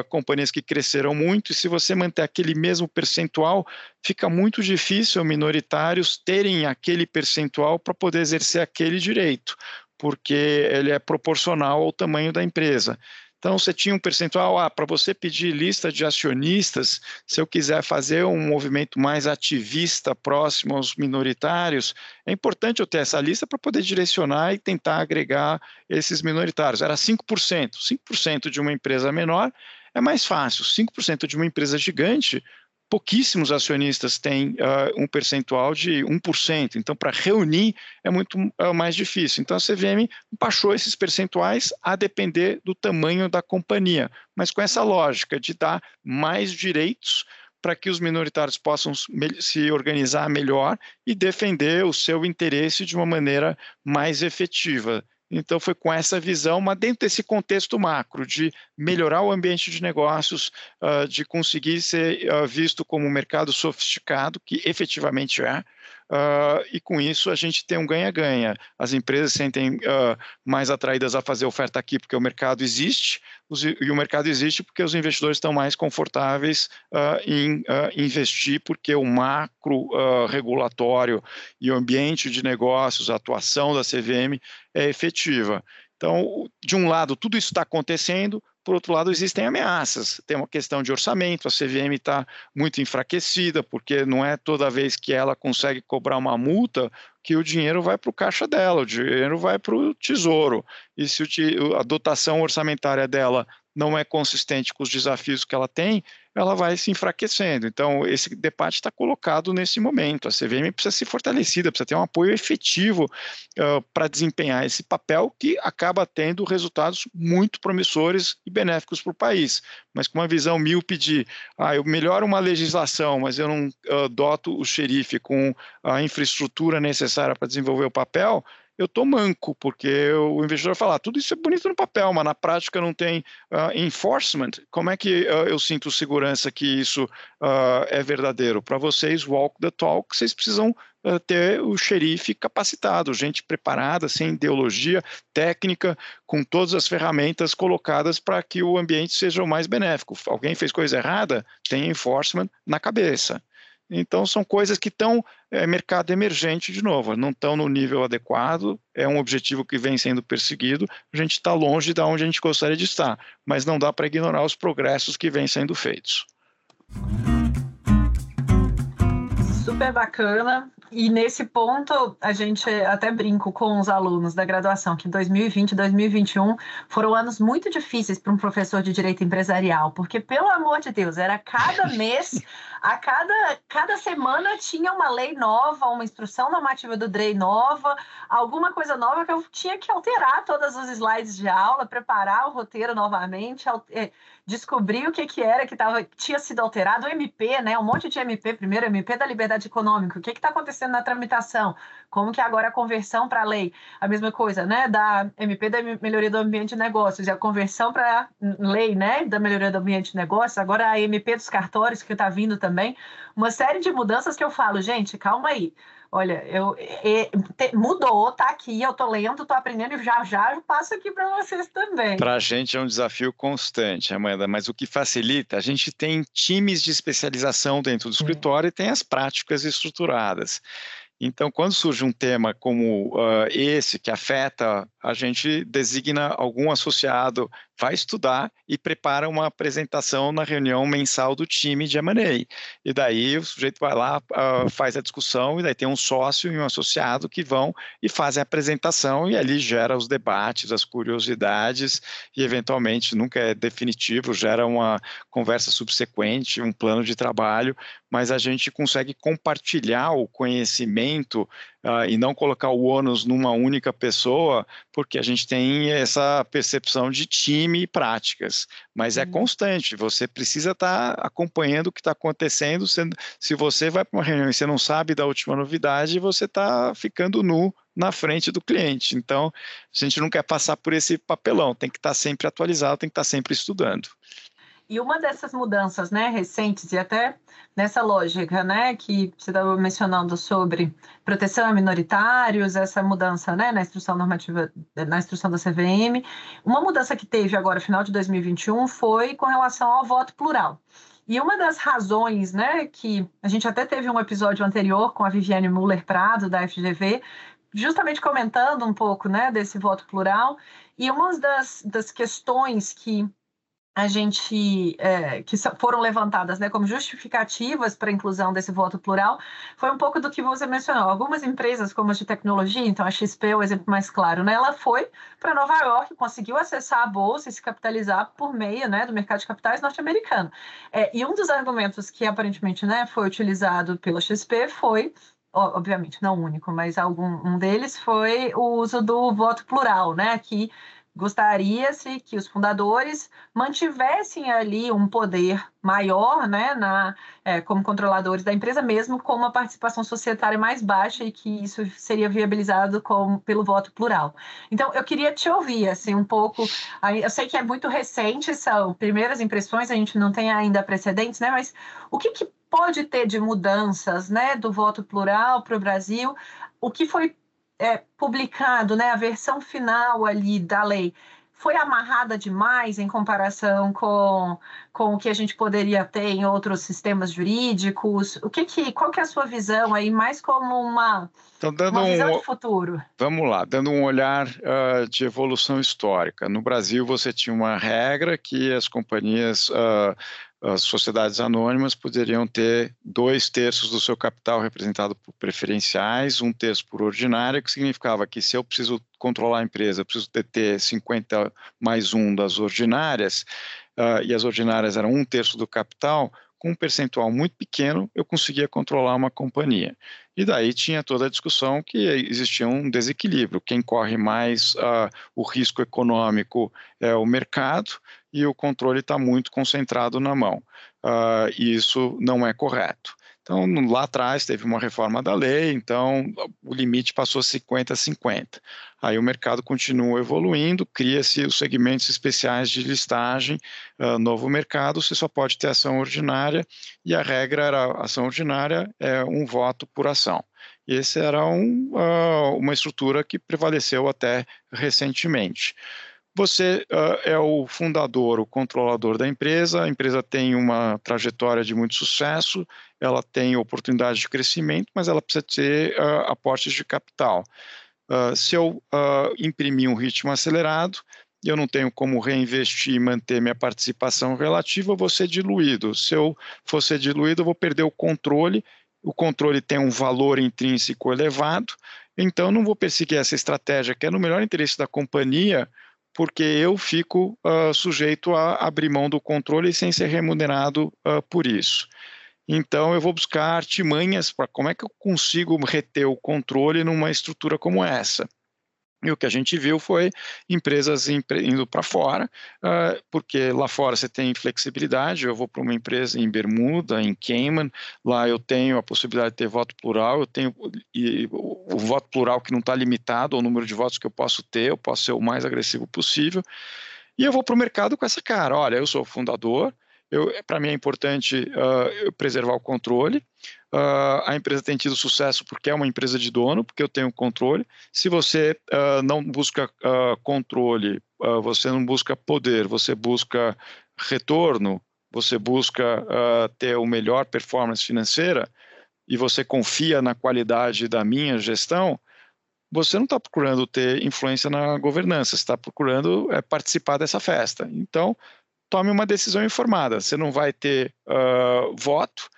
companhias que cresceram muito, e se você manter aquele mesmo percentual, fica muito difícil minoritários terem aquele percentual para poder exercer aquele direito, porque ele é proporcional ao tamanho da empresa. Então, você tinha um percentual, ah, para você pedir lista de acionistas, se eu quiser fazer um movimento mais ativista próximo aos minoritários, é importante eu ter essa lista para poder direcionar e tentar agregar esses minoritários. Era 5%. 5% de uma empresa menor é mais fácil. 5% de uma empresa gigante, pouquíssimos acionistas têm uh, um percentual de 1%. Então, para reunir é muito uh, mais difícil. Então, a CVM baixou esses percentuais a depender do tamanho da companhia, mas com essa lógica de dar mais direitos para que os minoritários possam se organizar melhor e defender o seu interesse de uma maneira mais efetiva. Então, foi com essa visão, mas dentro desse contexto macro de melhorar o ambiente de negócios, uh, de conseguir ser uh, visto como um mercado sofisticado, que efetivamente é, uh, e com isso a gente tem um ganha-ganha. As empresas se sentem uh, mais atraídas a fazer oferta aqui porque o mercado existe, os, e o mercado existe porque os investidores estão mais confortáveis uh, em investir, porque o macro regulatório e o ambiente de negócios, a atuação da CVM é efetiva. Então, de um lado, tudo isso está acontecendo, por outro lado, existem ameaças. Tem uma questão de orçamento, a CVM está muito enfraquecida, porque não é toda vez que ela consegue cobrar uma multa que o dinheiro vai para o caixa dela, o dinheiro vai para o tesouro. E se a dotação orçamentária dela não é consistente com os desafios que ela tem, ela vai se enfraquecendo. Então, esse debate está colocado nesse momento. A CVM precisa ser fortalecida, precisa ter um apoio efetivo uh, para desempenhar esse papel que acaba tendo resultados muito promissores e benéficos para o país. Mas com uma visão míope de, ah, eu melhoro uma legislação, mas eu não uh, doto o xerife com a infraestrutura necessária para desenvolver o papel, eu estou manco, porque o investidor fala, ah, tudo isso é bonito no papel, mas na prática não tem uh, enforcement. Como é que uh, eu sinto segurança que isso uh, é verdadeiro? Para vocês, walk the talk, vocês precisam ter o xerife capacitado, gente preparada, sem ideologia, técnica, com todas as ferramentas colocadas para que o ambiente seja o mais benéfico. Alguém fez coisa errada, tem enforcement na cabeça. Então, são coisas que estão é, mercado emergente de novo, não estão no nível adequado, é um objetivo que vem sendo perseguido, a gente está longe de onde a gente gostaria de estar, mas não dá para ignorar os progressos que vêm sendo feitos. Super bacana. E nesse ponto, a gente até brinco com os alunos da graduação que 2020 e 2021 foram anos muito difíceis para um professor de direito empresarial, porque, pelo amor de Deus, era cada mês, a cada, cada semana tinha uma lei nova, uma instrução normativa do DREI nova, alguma coisa nova que eu tinha que alterar todos os slides de aula, preparar o roteiro novamente, eh, descobrir o que, que era que tava, tinha sido alterado, o MP, né? Um monte de MP, primeiro MP da liberdade econômica, o que está acontecendo na tramitação? Como que agora a conversão para a lei, a mesma coisa, né, da MP da melhoria do ambiente de negócios e a conversão para lei, né, da melhoria do ambiente de negócios, agora a MP dos cartórios que está vindo também, uma série de mudanças que eu falo, gente, calma aí. Olha, eu, te, mudou, tá aqui, eu tô lendo, tô aprendendo e já já eu passo aqui para vocês também. Para a gente é um desafio constante, Amanda, mas o que facilita, a gente tem times de especialização dentro do escritório e tem as práticas estruturadas. Então, quando surge um tema como uh, esse, que afeta, a gente designa algum associado, vai estudar e prepara uma apresentação na reunião mensal do time de M&A. E daí o sujeito vai lá, uh, faz a discussão, e daí tem um sócio e um associado que vão e fazem a apresentação, e ali gera os debates, as curiosidades, e eventualmente, nunca é definitivo, gera uma conversa subsequente, um plano de trabalho, mas a gente consegue compartilhar o conhecimento uh, e não colocar o ônus numa única pessoa, porque a gente tem essa percepção de time e práticas. Mas é uhum. constante, você precisa estar tá acompanhando o que está acontecendo. Se você vai para uma reunião e você não sabe da última novidade, você está ficando nu na frente do cliente. Então, a gente não quer passar por esse papelão, tem que estar tá sempre atualizado, tem que estar tá sempre estudando. E uma dessas mudanças, né, recentes e até nessa lógica, né, que você estava mencionando sobre proteção a minoritários, essa mudança, né, na instrução normativa, na instrução da CVM, uma mudança que teve agora final de 2021 foi com relação ao voto plural. E uma das razões, né, que a gente até teve um episódio anterior com a Viviane Muller Prado da FGV, justamente comentando um pouco, né, desse voto plural. E uma das, das questões que a gente é, que foram levantadas né, como justificativas para a inclusão desse voto plural foi um pouco do que você mencionou. Algumas empresas, como as de tecnologia, então a XP é o exemplo mais claro, né, ela foi para Nova York, conseguiu acessar a bolsa e se capitalizar por meio né, do mercado de capitais norte-americano. É, e um dos argumentos que aparentemente né, foi utilizado pela XP foi obviamente não único, mas algum um deles foi o uso do voto plural, né? Que gostaria-se que os fundadores mantivessem ali um poder maior, né, na, é, como controladores da empresa, mesmo com uma participação societária mais baixa e que isso seria viabilizado com, pelo voto plural. Então, eu queria te ouvir, assim, um pouco, eu sei que é muito recente, são primeiras impressões, a gente não tem ainda precedentes, né, mas o que, que pode ter de mudanças, né, do voto plural para o Brasil, o que foi é, publicado, né, a versão final ali da lei, foi amarrada demais em comparação com, com o que a gente poderia ter em outros sistemas jurídicos? O que que, qual que é a sua visão aí, mais como uma, então, uma visão um, de futuro? Vamos lá, dando um olhar uh, de evolução histórica. No Brasil, você tinha uma regra que as companhias uh, as sociedades anônimas poderiam ter dois terços do seu capital representado por preferenciais, um terço por ordinária, que significava que se eu preciso controlar a empresa, eu preciso ter 50 mais um das ordinárias, uh, e as ordinárias eram um terço do capital, com um percentual muito pequeno, eu conseguia controlar uma companhia. E daí tinha toda a discussão que existia um desequilíbrio. Quem corre mais uh, o risco econômico é o mercado, e o controle está muito concentrado na mão. Uh, e isso não é correto. Então, lá atrás teve uma reforma da lei, então o limite passou 50 a 50. Aí o mercado continua evoluindo, cria-se os segmentos especiais de listagem, uh, novo mercado, você só pode ter ação ordinária, e a regra era ação ordinária é um voto por ação. E essa era um, uh, uma estrutura que prevaleceu até recentemente. Você uh, é o fundador, o controlador da empresa, a empresa tem uma trajetória de muito sucesso, ela tem oportunidade de crescimento, mas ela precisa ter uh, aportes de capital. Uh, se eu imprimir um ritmo acelerado, eu não tenho como reinvestir e manter minha participação relativa, eu vou ser diluído. Se eu for ser diluído, eu vou perder o controle, o controle tem um valor intrínseco elevado, então não vou perseguir essa estratégia que é no melhor interesse da companhia, porque eu fico uh, sujeito a abrir mão do controle sem ser remunerado uh, por isso. Então, eu vou buscar artimanhas para como é que eu consigo reter o controle numa estrutura como essa. E o que a gente viu foi empresas indo para fora, uh, porque lá fora você tem flexibilidade. Eu vou para uma empresa em Bermuda, em Cayman, lá eu tenho a possibilidade de ter voto plural, eu tenho o, o voto plural que não está limitado ao número de votos que eu posso ter, eu posso ser o mais agressivo possível. E eu vou para o mercado com essa cara: olha, eu sou fundador, para mim é importante uh, preservar o controle. Uh, a empresa tem tido sucesso porque é uma empresa de dono, porque eu tenho controle. Se você uh, não busca controle, você não busca poder, você busca retorno, você busca ter o melhor performance financeira e você confia na qualidade da minha gestão, você não está procurando ter influência na governança, você está procurando é, participar dessa festa. Então, tome uma decisão informada. Você não vai ter uh, voto,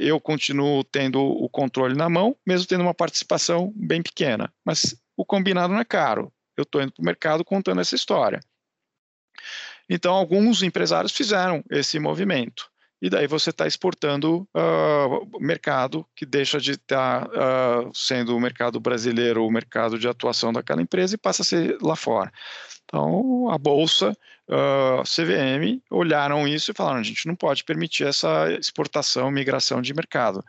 eu continuo tendo o controle na mão, mesmo tendo uma participação bem pequena. Mas o combinado não é caro. Eu estou indo para o mercado contando essa história. Então, alguns empresários fizeram esse movimento. E daí você está exportando uh, mercado que deixa de estar tá, uh, sendo o mercado brasileiro o mercado de atuação daquela empresa e passa a ser lá fora. Então, a Bolsa, uh, CVM, olharam isso e falaram: a gente não pode permitir essa exportação, migração de mercado.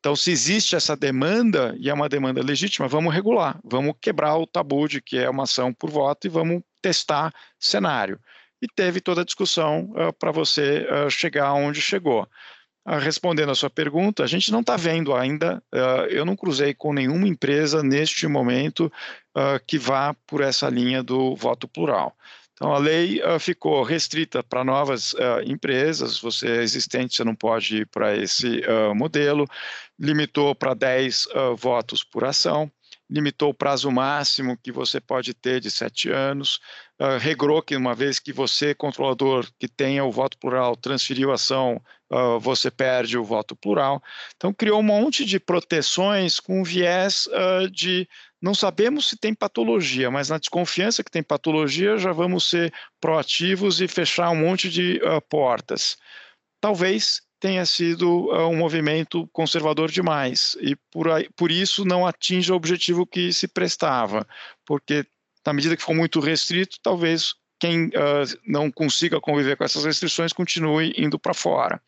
Então, se existe essa demanda, e é uma demanda legítima, vamos regular, vamos quebrar o tabu de que é uma ação por voto e vamos testar cenário. E teve toda a discussão uh, para você uh, chegar onde chegou. Uh, respondendo a sua pergunta, a gente não está vendo ainda, eu não cruzei com nenhuma empresa neste momento que vá por essa linha do voto plural. Então, a lei ficou restrita para novas empresas, você é existente, você não pode ir para esse modelo, limitou para 10 votos por ação, limitou o prazo máximo que você pode ter de sete anos, uh, regrou que uma vez que você, controlador, que tenha o voto plural, transferiu a ação, uh, você perde o voto plural. Então, criou um monte de proteções com viés uh, de não sabemos se tem patologia, mas na desconfiança que tem patologia, já vamos ser proativos e fechar um monte de portas. Talvez tenha sido uh, um movimento conservador demais e por, por isso não atinge o objetivo que se prestava, porque na medida que for muito restrito, talvez quem uh, não consiga conviver com essas restrições continue indo para fora.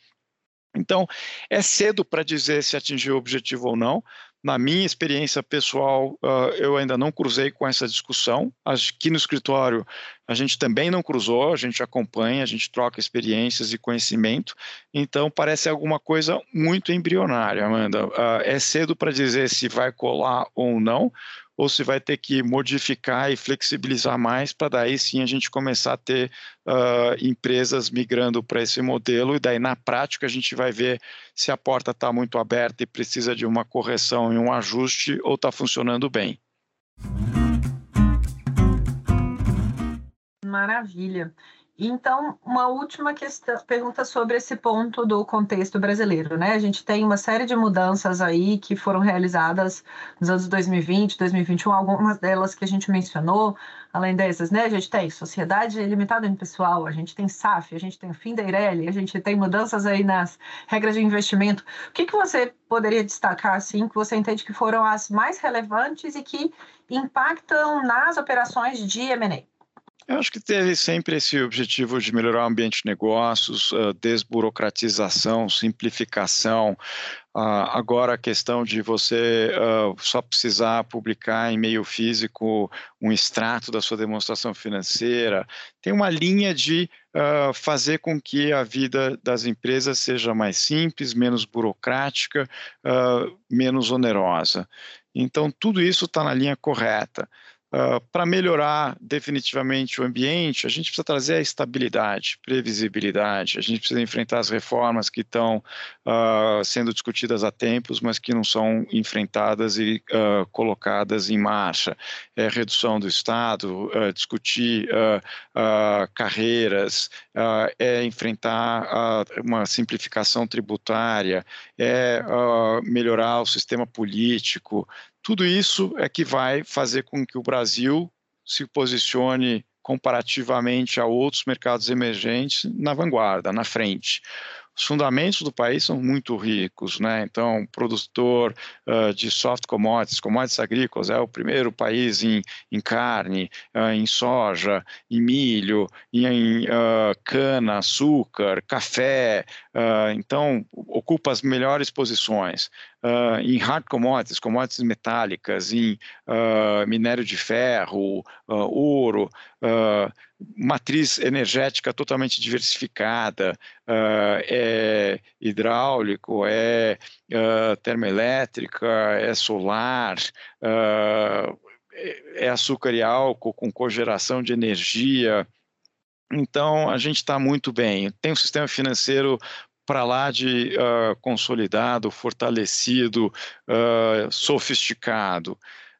Então, é cedo para dizer se atingiu o objetivo ou não, na minha experiência pessoal, uh, eu ainda não cruzei com essa discussão. Aqui no escritório, a gente também não cruzou, a gente acompanha, a gente troca experiências e conhecimento. Então, parece alguma coisa muito embrionária, Amanda. Uh, é cedo para dizer se vai colar ou não, ou se vai ter que modificar e flexibilizar mais para daí sim a gente começar a ter uh, empresas migrando para esse modelo e daí na prática a gente vai ver se a porta está muito aberta e precisa de uma correção e um ajuste ou está funcionando bem. Maravilha. Então, uma última questão, pergunta sobre esse ponto do contexto brasileiro, né? A gente tem uma série de mudanças aí que foram realizadas nos anos 2020, 2021, algumas delas que a gente mencionou, além dessas, né? A gente tem Sociedade Limitada Pessoal, a gente tem SAF, a gente tem o fim da Eireli, a gente tem mudanças aí nas regras de investimento. O que, que você poderia destacar, assim, que você entende que foram as mais relevantes e que impactam nas operações de M&A? Eu acho que teve sempre esse objetivo de melhorar o ambiente de negócios, uh, desburocratização, simplificação. Uh, agora a questão de você uh, só precisar publicar em meio físico um extrato da sua demonstração financeira. Tem uma linha de fazer com que a vida das empresas seja mais simples, menos burocrática, menos onerosa. Então, tudo isso está na linha correta. Uh, para melhorar definitivamente o ambiente, a gente precisa trazer a estabilidade, previsibilidade, a gente precisa enfrentar as reformas que estão uh, sendo discutidas há tempos, mas que não são enfrentadas e uh, colocadas em marcha. É redução do Estado, discutir carreiras, é enfrentar uma simplificação tributária, é melhorar o sistema político, tudo isso é que vai fazer com que o Brasil se posicione comparativamente a outros mercados emergentes na vanguarda, na frente. Os fundamentos do país são muito ricos, né? Então, produtor uh, de soft commodities, commodities agrícolas, é o primeiro país em, em carne, uh, em soja, em milho, em uh, cana, açúcar, café. então, ocupa as melhores posições. em hard commodities, commodities metálicas, em minério de ferro, ouro matriz energética totalmente diversificada, uh, é hidráulico, é uh, termoelétrica, é solar, uh, é açúcar e álcool com cogeração de energia. Então, a gente está muito bem. Tem um sistema financeiro para lá de consolidado, fortalecido, sofisticado.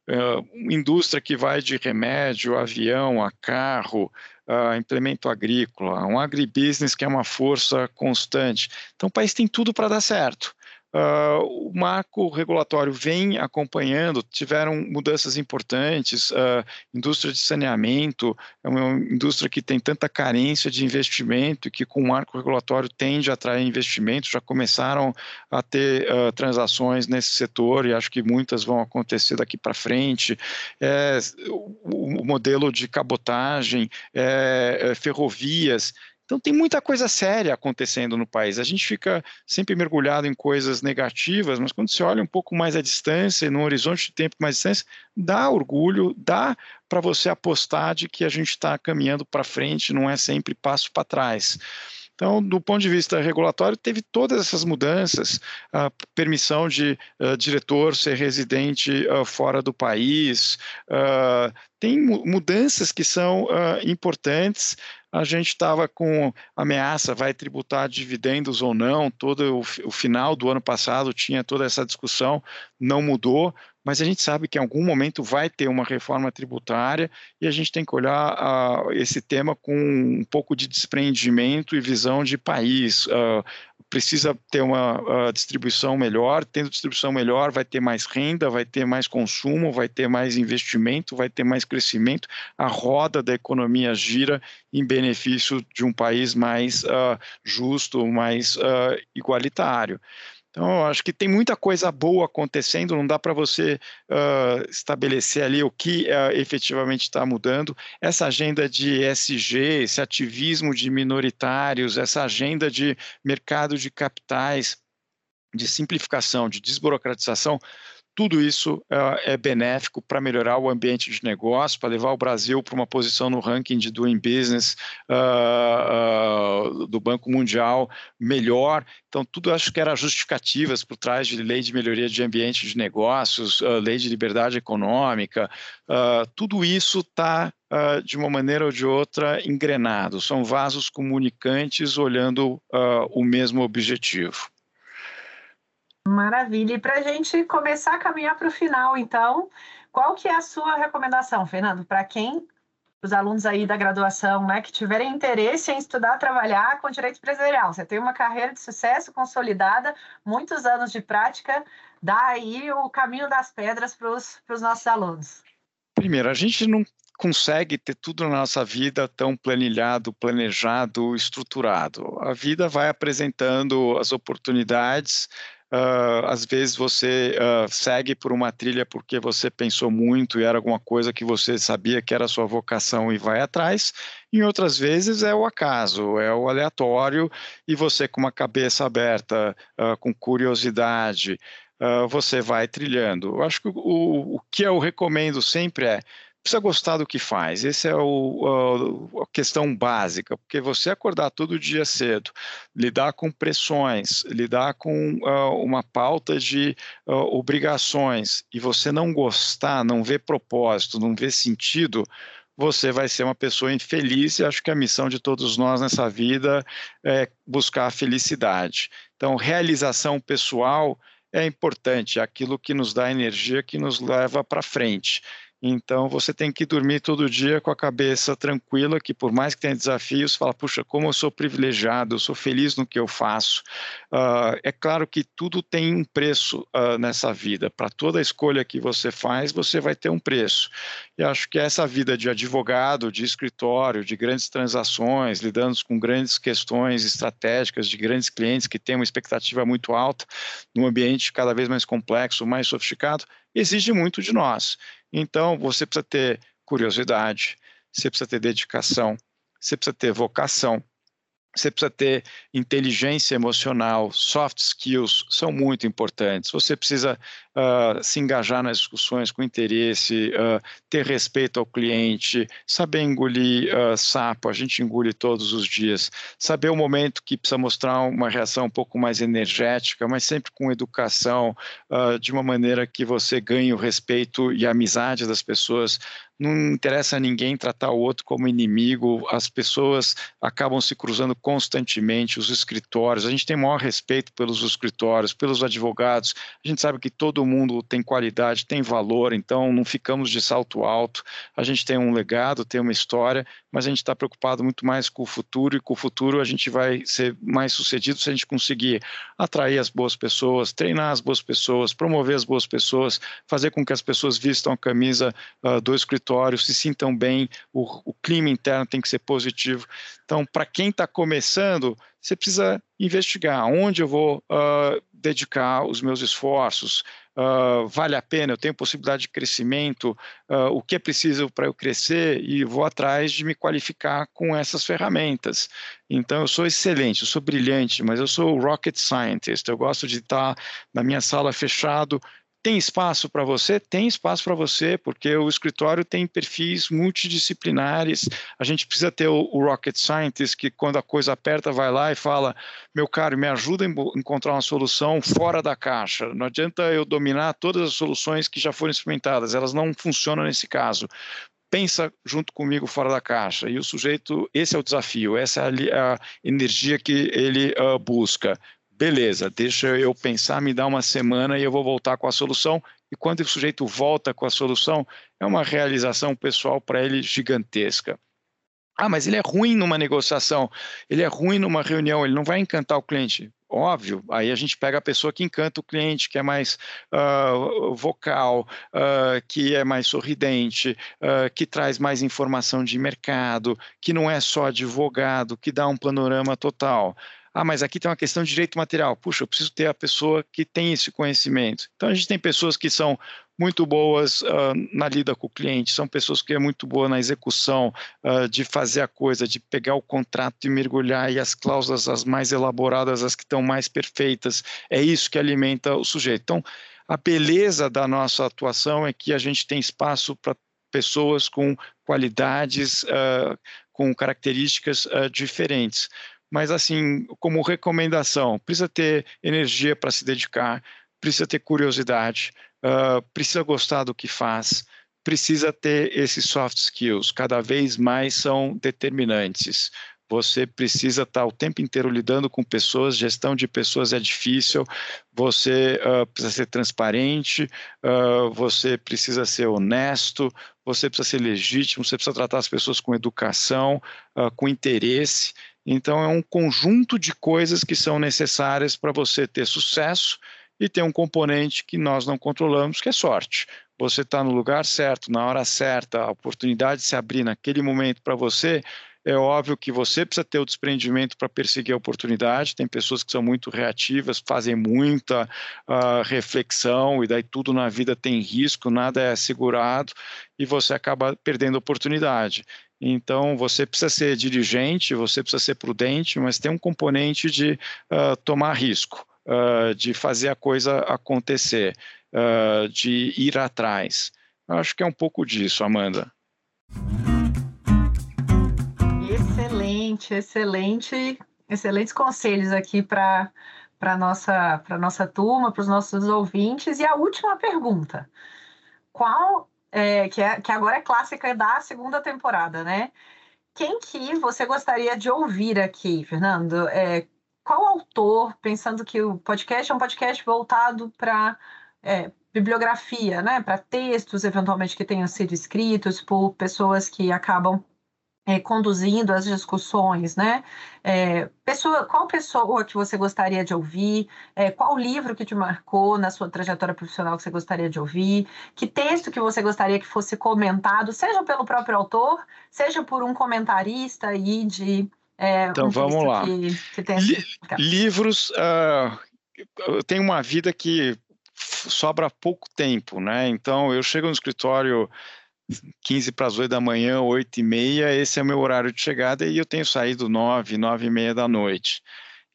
Uh, indústria que vai de remédio, avião, a carro, uh, implemento agrícola, um agribusiness que é uma força constante. Então, o país tem tudo para dar certo. Uh, o marco regulatório vem acompanhando, tiveram mudanças importantes, uh, indústria de saneamento é uma indústria que tem tanta carência de investimento e que com o marco regulatório tende a atrair investimentos, já começaram a ter uh, transações nesse setor e acho que muitas vão acontecer daqui para frente. É, o, o, modelo de cabotagem, é, é, ferrovias, então tem muita coisa séria acontecendo no país. A gente fica sempre mergulhado em coisas negativas, mas quando se olha um pouco mais à distância, num horizonte de tempo mais distância, dá orgulho, dá para você apostar de que a gente está caminhando para frente, não é sempre passo para trás. Então, do ponto de vista regulatório, teve todas essas mudanças, a permissão de uh, diretor ser residente uh, fora do país, uh, tem mudanças que são importantes a gente estava com ameaça, vai tributar dividendos ou não, todo o, o, final do ano passado tinha toda essa discussão, não mudou, mas a gente sabe que em algum momento vai ter uma reforma tributária e a gente tem que olhar uh, esse tema com um pouco de desprendimento e visão de país. Uh, precisa ter uma uh, distribuição melhor, tendo distribuição melhor, vai ter mais renda, vai ter mais consumo, vai ter mais investimento, vai ter mais crescimento, a roda da economia gira em benefício de um país mais justo, mais igualitário. Então, acho que tem muita coisa boa acontecendo, não dá para você uh, estabelecer ali o que uh, efetivamente está mudando. Essa agenda de ESG, esse ativismo de minoritários, essa agenda de mercado de capitais, de simplificação, de desburocratização, tudo isso é, é benéfico para melhorar o ambiente de negócio, para levar o Brasil para uma posição no ranking de doing business uh, uh, do Banco Mundial melhor. Então, tudo acho que era justificativas por trás de lei de melhoria de ambiente de negócios, uh, lei de liberdade econômica. tudo isso está de uma maneira ou de outra engrenado. São vasos comunicantes olhando o mesmo objetivo. Maravilha. E para a gente começar a caminhar para o final, então, qual que é a sua recomendação, Fernando, para quem os alunos aí da graduação, né, que tiverem interesse em estudar, trabalhar com direito empresarial. Você tem uma carreira de sucesso consolidada, muitos anos de prática, dá aí o caminho das pedras para os nossos alunos. Primeiro, a gente não consegue ter tudo na nossa vida tão planilhado, planejado, estruturado. A vida vai apresentando as oportunidades, Uh, às vezes você uh, segue por uma trilha porque você pensou muito e era alguma coisa que você sabia que era sua vocação e vai atrás. Em outras vezes é o acaso, é o aleatório e você com uma cabeça aberta, uh, com curiosidade, você vai trilhando. Eu acho que o, o que eu recomendo sempre é precisa gostar do que faz. Essa é o, a, a, questão básica, porque você acordar todo dia cedo, lidar com pressões, lidar com uh, uma pauta de uh, obrigações e você não gostar, não ver propósito, não ver sentido, você vai ser uma pessoa infeliz e acho que a missão de todos nós nessa vida é buscar a felicidade. Então, realização pessoal é importante, é aquilo que nos dá energia, que nos leva para frente. Então você tem que dormir todo dia com a cabeça tranquila, que por mais que tenha desafios, fala, puxa, como eu sou privilegiado, eu sou feliz no que eu faço. Uh, é claro que tudo tem um preço uh, nessa vida. Para toda escolha que você faz, você vai ter um preço. E acho que essa vida de advogado, de escritório, de grandes transações, lidando com grandes questões estratégicas de grandes clientes que têm uma expectativa muito alta, num ambiente cada vez mais complexo, mais sofisticado, exige muito de nós. Então, você precisa ter curiosidade, você precisa ter dedicação, você precisa ter vocação, você precisa ter inteligência emocional, soft skills são muito importantes. Você precisa uh, se engajar nas discussões com interesse, uh, ter respeito ao cliente, saber engolir uh, sapo, a gente engole todos os dias, saber o momento que precisa mostrar uma reação um pouco mais energética, mas sempre com educação, de uma maneira que você ganhe o respeito e a amizade das pessoas. Não interessa a ninguém tratar o outro como inimigo, as pessoas acabam se cruzando constantemente, os escritórios, a gente tem maior respeito pelos escritórios, pelos advogados, a gente sabe que todo mundo tem qualidade, tem valor, então não ficamos de salto alto, a gente tem um legado, tem uma história, mas a gente está preocupado muito mais com o futuro e com o futuro a gente vai ser mais sucedido se a gente conseguir atrair as boas pessoas, treinar as boas pessoas, promover as boas pessoas, fazer com que as pessoas vistam a camisa uh, do escritório escritório, se sintam bem, o, o clima interno tem que ser positivo. Então, para quem está começando, você precisa investigar onde eu vou uh, dedicar os meus esforços, uh, vale a pena, eu tenho possibilidade de crescimento, uh, o que é preciso para eu crescer? E vou atrás de me qualificar com essas ferramentas. Então, eu sou excelente, eu sou brilhante, mas eu sou rocket scientist, eu gosto de estar na minha sala fechado, tem espaço para você? Tem espaço para você, porque o escritório tem perfis multidisciplinares. A gente precisa ter o, Rocket Scientist, que quando a coisa aperta, vai lá e fala: meu caro, me ajuda a encontrar uma solução fora da caixa. Não adianta eu dominar todas as soluções que já foram experimentadas, elas não funcionam nesse caso pensa junto comigo fora da caixa. E o sujeito, esse é o desafio, essa é a, a energia que ele uh, busca beleza, deixa eu pensar, me dá uma semana e eu vou voltar com a solução. E quando o sujeito volta com a solução, é uma realização pessoal para ele gigantesca. Ah, mas ele é ruim numa negociação, ele é ruim numa reunião, ele não vai encantar o cliente. Óbvio, aí a gente pega a pessoa que encanta o cliente, que é mais uh, vocal, uh, que é mais sorridente, uh, que traz mais informação de mercado, que não é só advogado, que dá um panorama total. Ah, mas aqui tem uma questão de direito material. Puxa, eu preciso ter a pessoa que tem esse conhecimento. Então, a gente tem pessoas que são muito boas uh, na lida com o cliente, são pessoas que é muito boa na execução, uh, de fazer a coisa, de pegar o contrato e mergulhar, e as cláusulas as mais elaboradas, as que estão mais perfeitas. É isso que alimenta o sujeito. Então, a beleza da nossa atuação é que a gente tem espaço para pessoas com qualidades, uh, com características diferentes mas assim, como recomendação, precisa ter energia para se dedicar, precisa ter curiosidade, uh, precisa gostar do que faz, precisa ter esses soft skills, cada vez mais são determinantes. Você precisa estar o tempo inteiro lidando com pessoas, gestão de pessoas é difícil, você uh, precisa ser transparente, uh, você precisa ser honesto, você precisa ser legítimo, você precisa tratar as pessoas com educação, uh, com interesse. Então, é um conjunto de coisas que são necessárias para você ter sucesso e ter um componente que nós não controlamos, que é sorte. Você está no lugar certo, na hora certa, a oportunidade de se abrir naquele momento para você. É óbvio que você precisa ter o desprendimento para perseguir a oportunidade. Tem pessoas que são muito reativas, fazem muita uh, reflexão, e daí tudo na vida tem risco, nada é assegurado, e você acaba perdendo a oportunidade. Então, você precisa ser dirigente, você precisa ser prudente, mas tem um componente de uh, tomar risco, uh, de fazer a coisa acontecer, uh, de ir atrás. Eu acho que é um pouco disso, Amanda. Excelente, excelente, excelentes conselhos aqui para para nossa para nossa turma, para os nossos ouvintes. E a última pergunta: qual é, que, é, que agora é clássica da segunda temporada, né? Quem que você gostaria de ouvir aqui, Fernando? É, qual autor, pensando que o podcast é um podcast voltado para é, bibliografia, né, para textos eventualmente que tenham sido escritos por pessoas que acabam é, conduzindo as discussões, né? É, pessoa, qual pessoa que você gostaria de ouvir? É, qual livro que te marcou na sua trajetória profissional que você gostaria de ouvir? Que texto que você gostaria que fosse comentado, seja pelo próprio autor, seja por um comentarista aí de é, então um vamos lá. Que, que Li livros, uh, eu tenho uma vida que sobra pouco tempo, né? Então eu chego no escritório 15 para as 8 da manhã, 8 e meia, esse é o meu horário de chegada e eu tenho saído 9, 9 e meia da noite.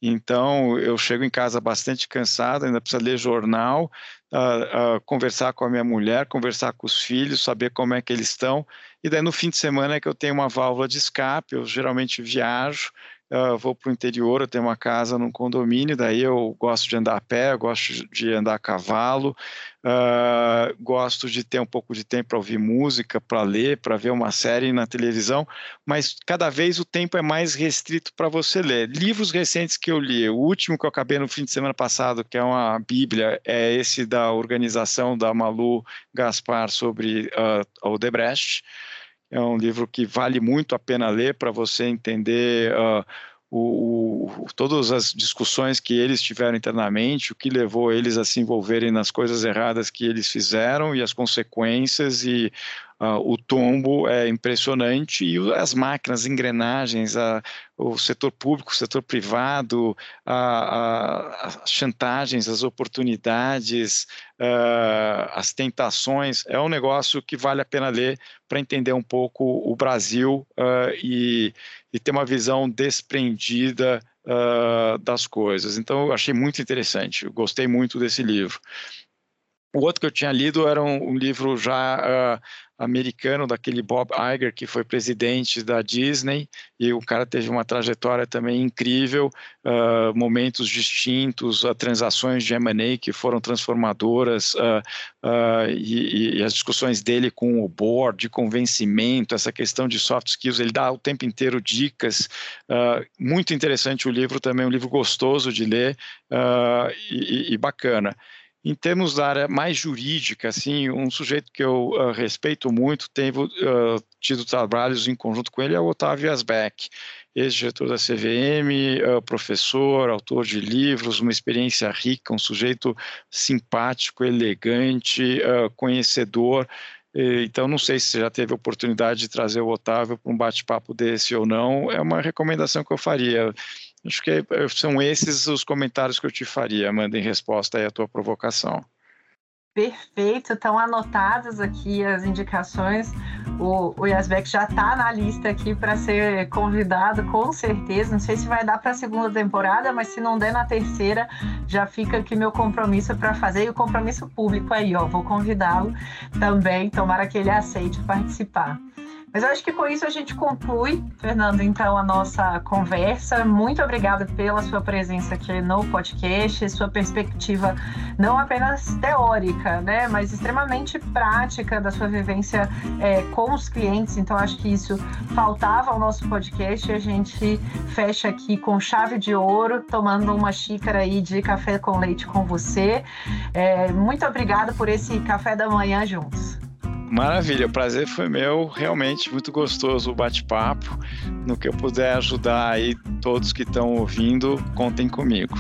Então, eu chego em casa bastante cansado, ainda precisa ler jornal, uh, uh, conversar com a minha mulher, conversar com os filhos, saber como é que eles estão. E daí, no fim de semana, é que eu tenho uma válvula de escape, eu geralmente viajo, uh, vou para o interior, eu tenho uma casa num condomínio, daí eu gosto de andar a pé, eu gosto de andar a cavalo, uh, gosto de ter um pouco de tempo para ouvir música, para ler, para ver uma série na televisão, mas cada vez o tempo é mais restrito para você ler. Livros recentes que eu li, o último que eu acabei no fim de semana passado, que é uma bíblia, é esse da organização da Malu Gaspar sobre uh, Odebrecht, é um livro que vale muito a pena ler para você entender uh, o, o, todas as discussões que eles tiveram internamente, o que levou eles a se envolverem nas coisas erradas que eles fizeram e as consequências e Uh, o tombo é impressionante e as máquinas, engrenagens, a, o setor público, o setor privado, a, a, as chantagens, as oportunidades, uh, as tentações, é um negócio que vale a pena ler para entender um pouco o Brasil uh, e, e, ter uma visão desprendida das coisas. Então, eu achei muito interessante, eu gostei muito desse livro. O outro que eu tinha lido era um, um livro já americano daquele Bob Iger que foi presidente da Disney e o cara teve uma trajetória também incrível, uh, momentos distintos, uh, transações de M&A que foram transformadoras uh, e, e, as discussões dele com o board, de convencimento, essa questão de soft skills, ele dá o tempo inteiro dicas, muito interessante o livro também, um livro gostoso de ler e, e bacana. Em termos da área mais jurídica, assim, um sujeito que eu uh, respeito muito, tenho uh, tido trabalhos em conjunto com ele, é o Otávio Asbeck, ex-diretor da CVM, uh, professor, autor de livros, uma experiência rica, um sujeito simpático, elegante, conhecedor. Então, não sei se você já teve oportunidade de trazer o Otávio para um bate-papo desse ou não, é uma recomendação que eu faria. Acho que eh, são esses os comentários que eu te faria, Amanda, em resposta à tua provocação. Perfeito, estão anotadas aqui as indicações. O, o Yasbeck já está na lista aqui para ser convidado, com certeza. Não sei se vai dar para a segunda temporada, mas se não der na terceira, já fica aqui meu compromisso para fazer e o compromisso público aí, ó. Vou convidá-lo também, tomara que ele aceite participar. Mas eu acho que com isso a gente conclui, Fernando, então, a nossa conversa. Muito obrigada pela sua presença aqui no podcast, sua perspectiva não apenas teórica, né, mas extremamente prática da sua vivência é, com os clientes. Então, acho que isso faltava ao nosso podcast e a gente fecha aqui com chave de ouro, tomando uma xícara aí de café com leite com você. É, muito obrigada por esse café da manhã juntos. Maravilha, o prazer foi meu, realmente muito gostoso o bate-papo. No que eu puder ajudar aí todos que estão ouvindo, contem comigo.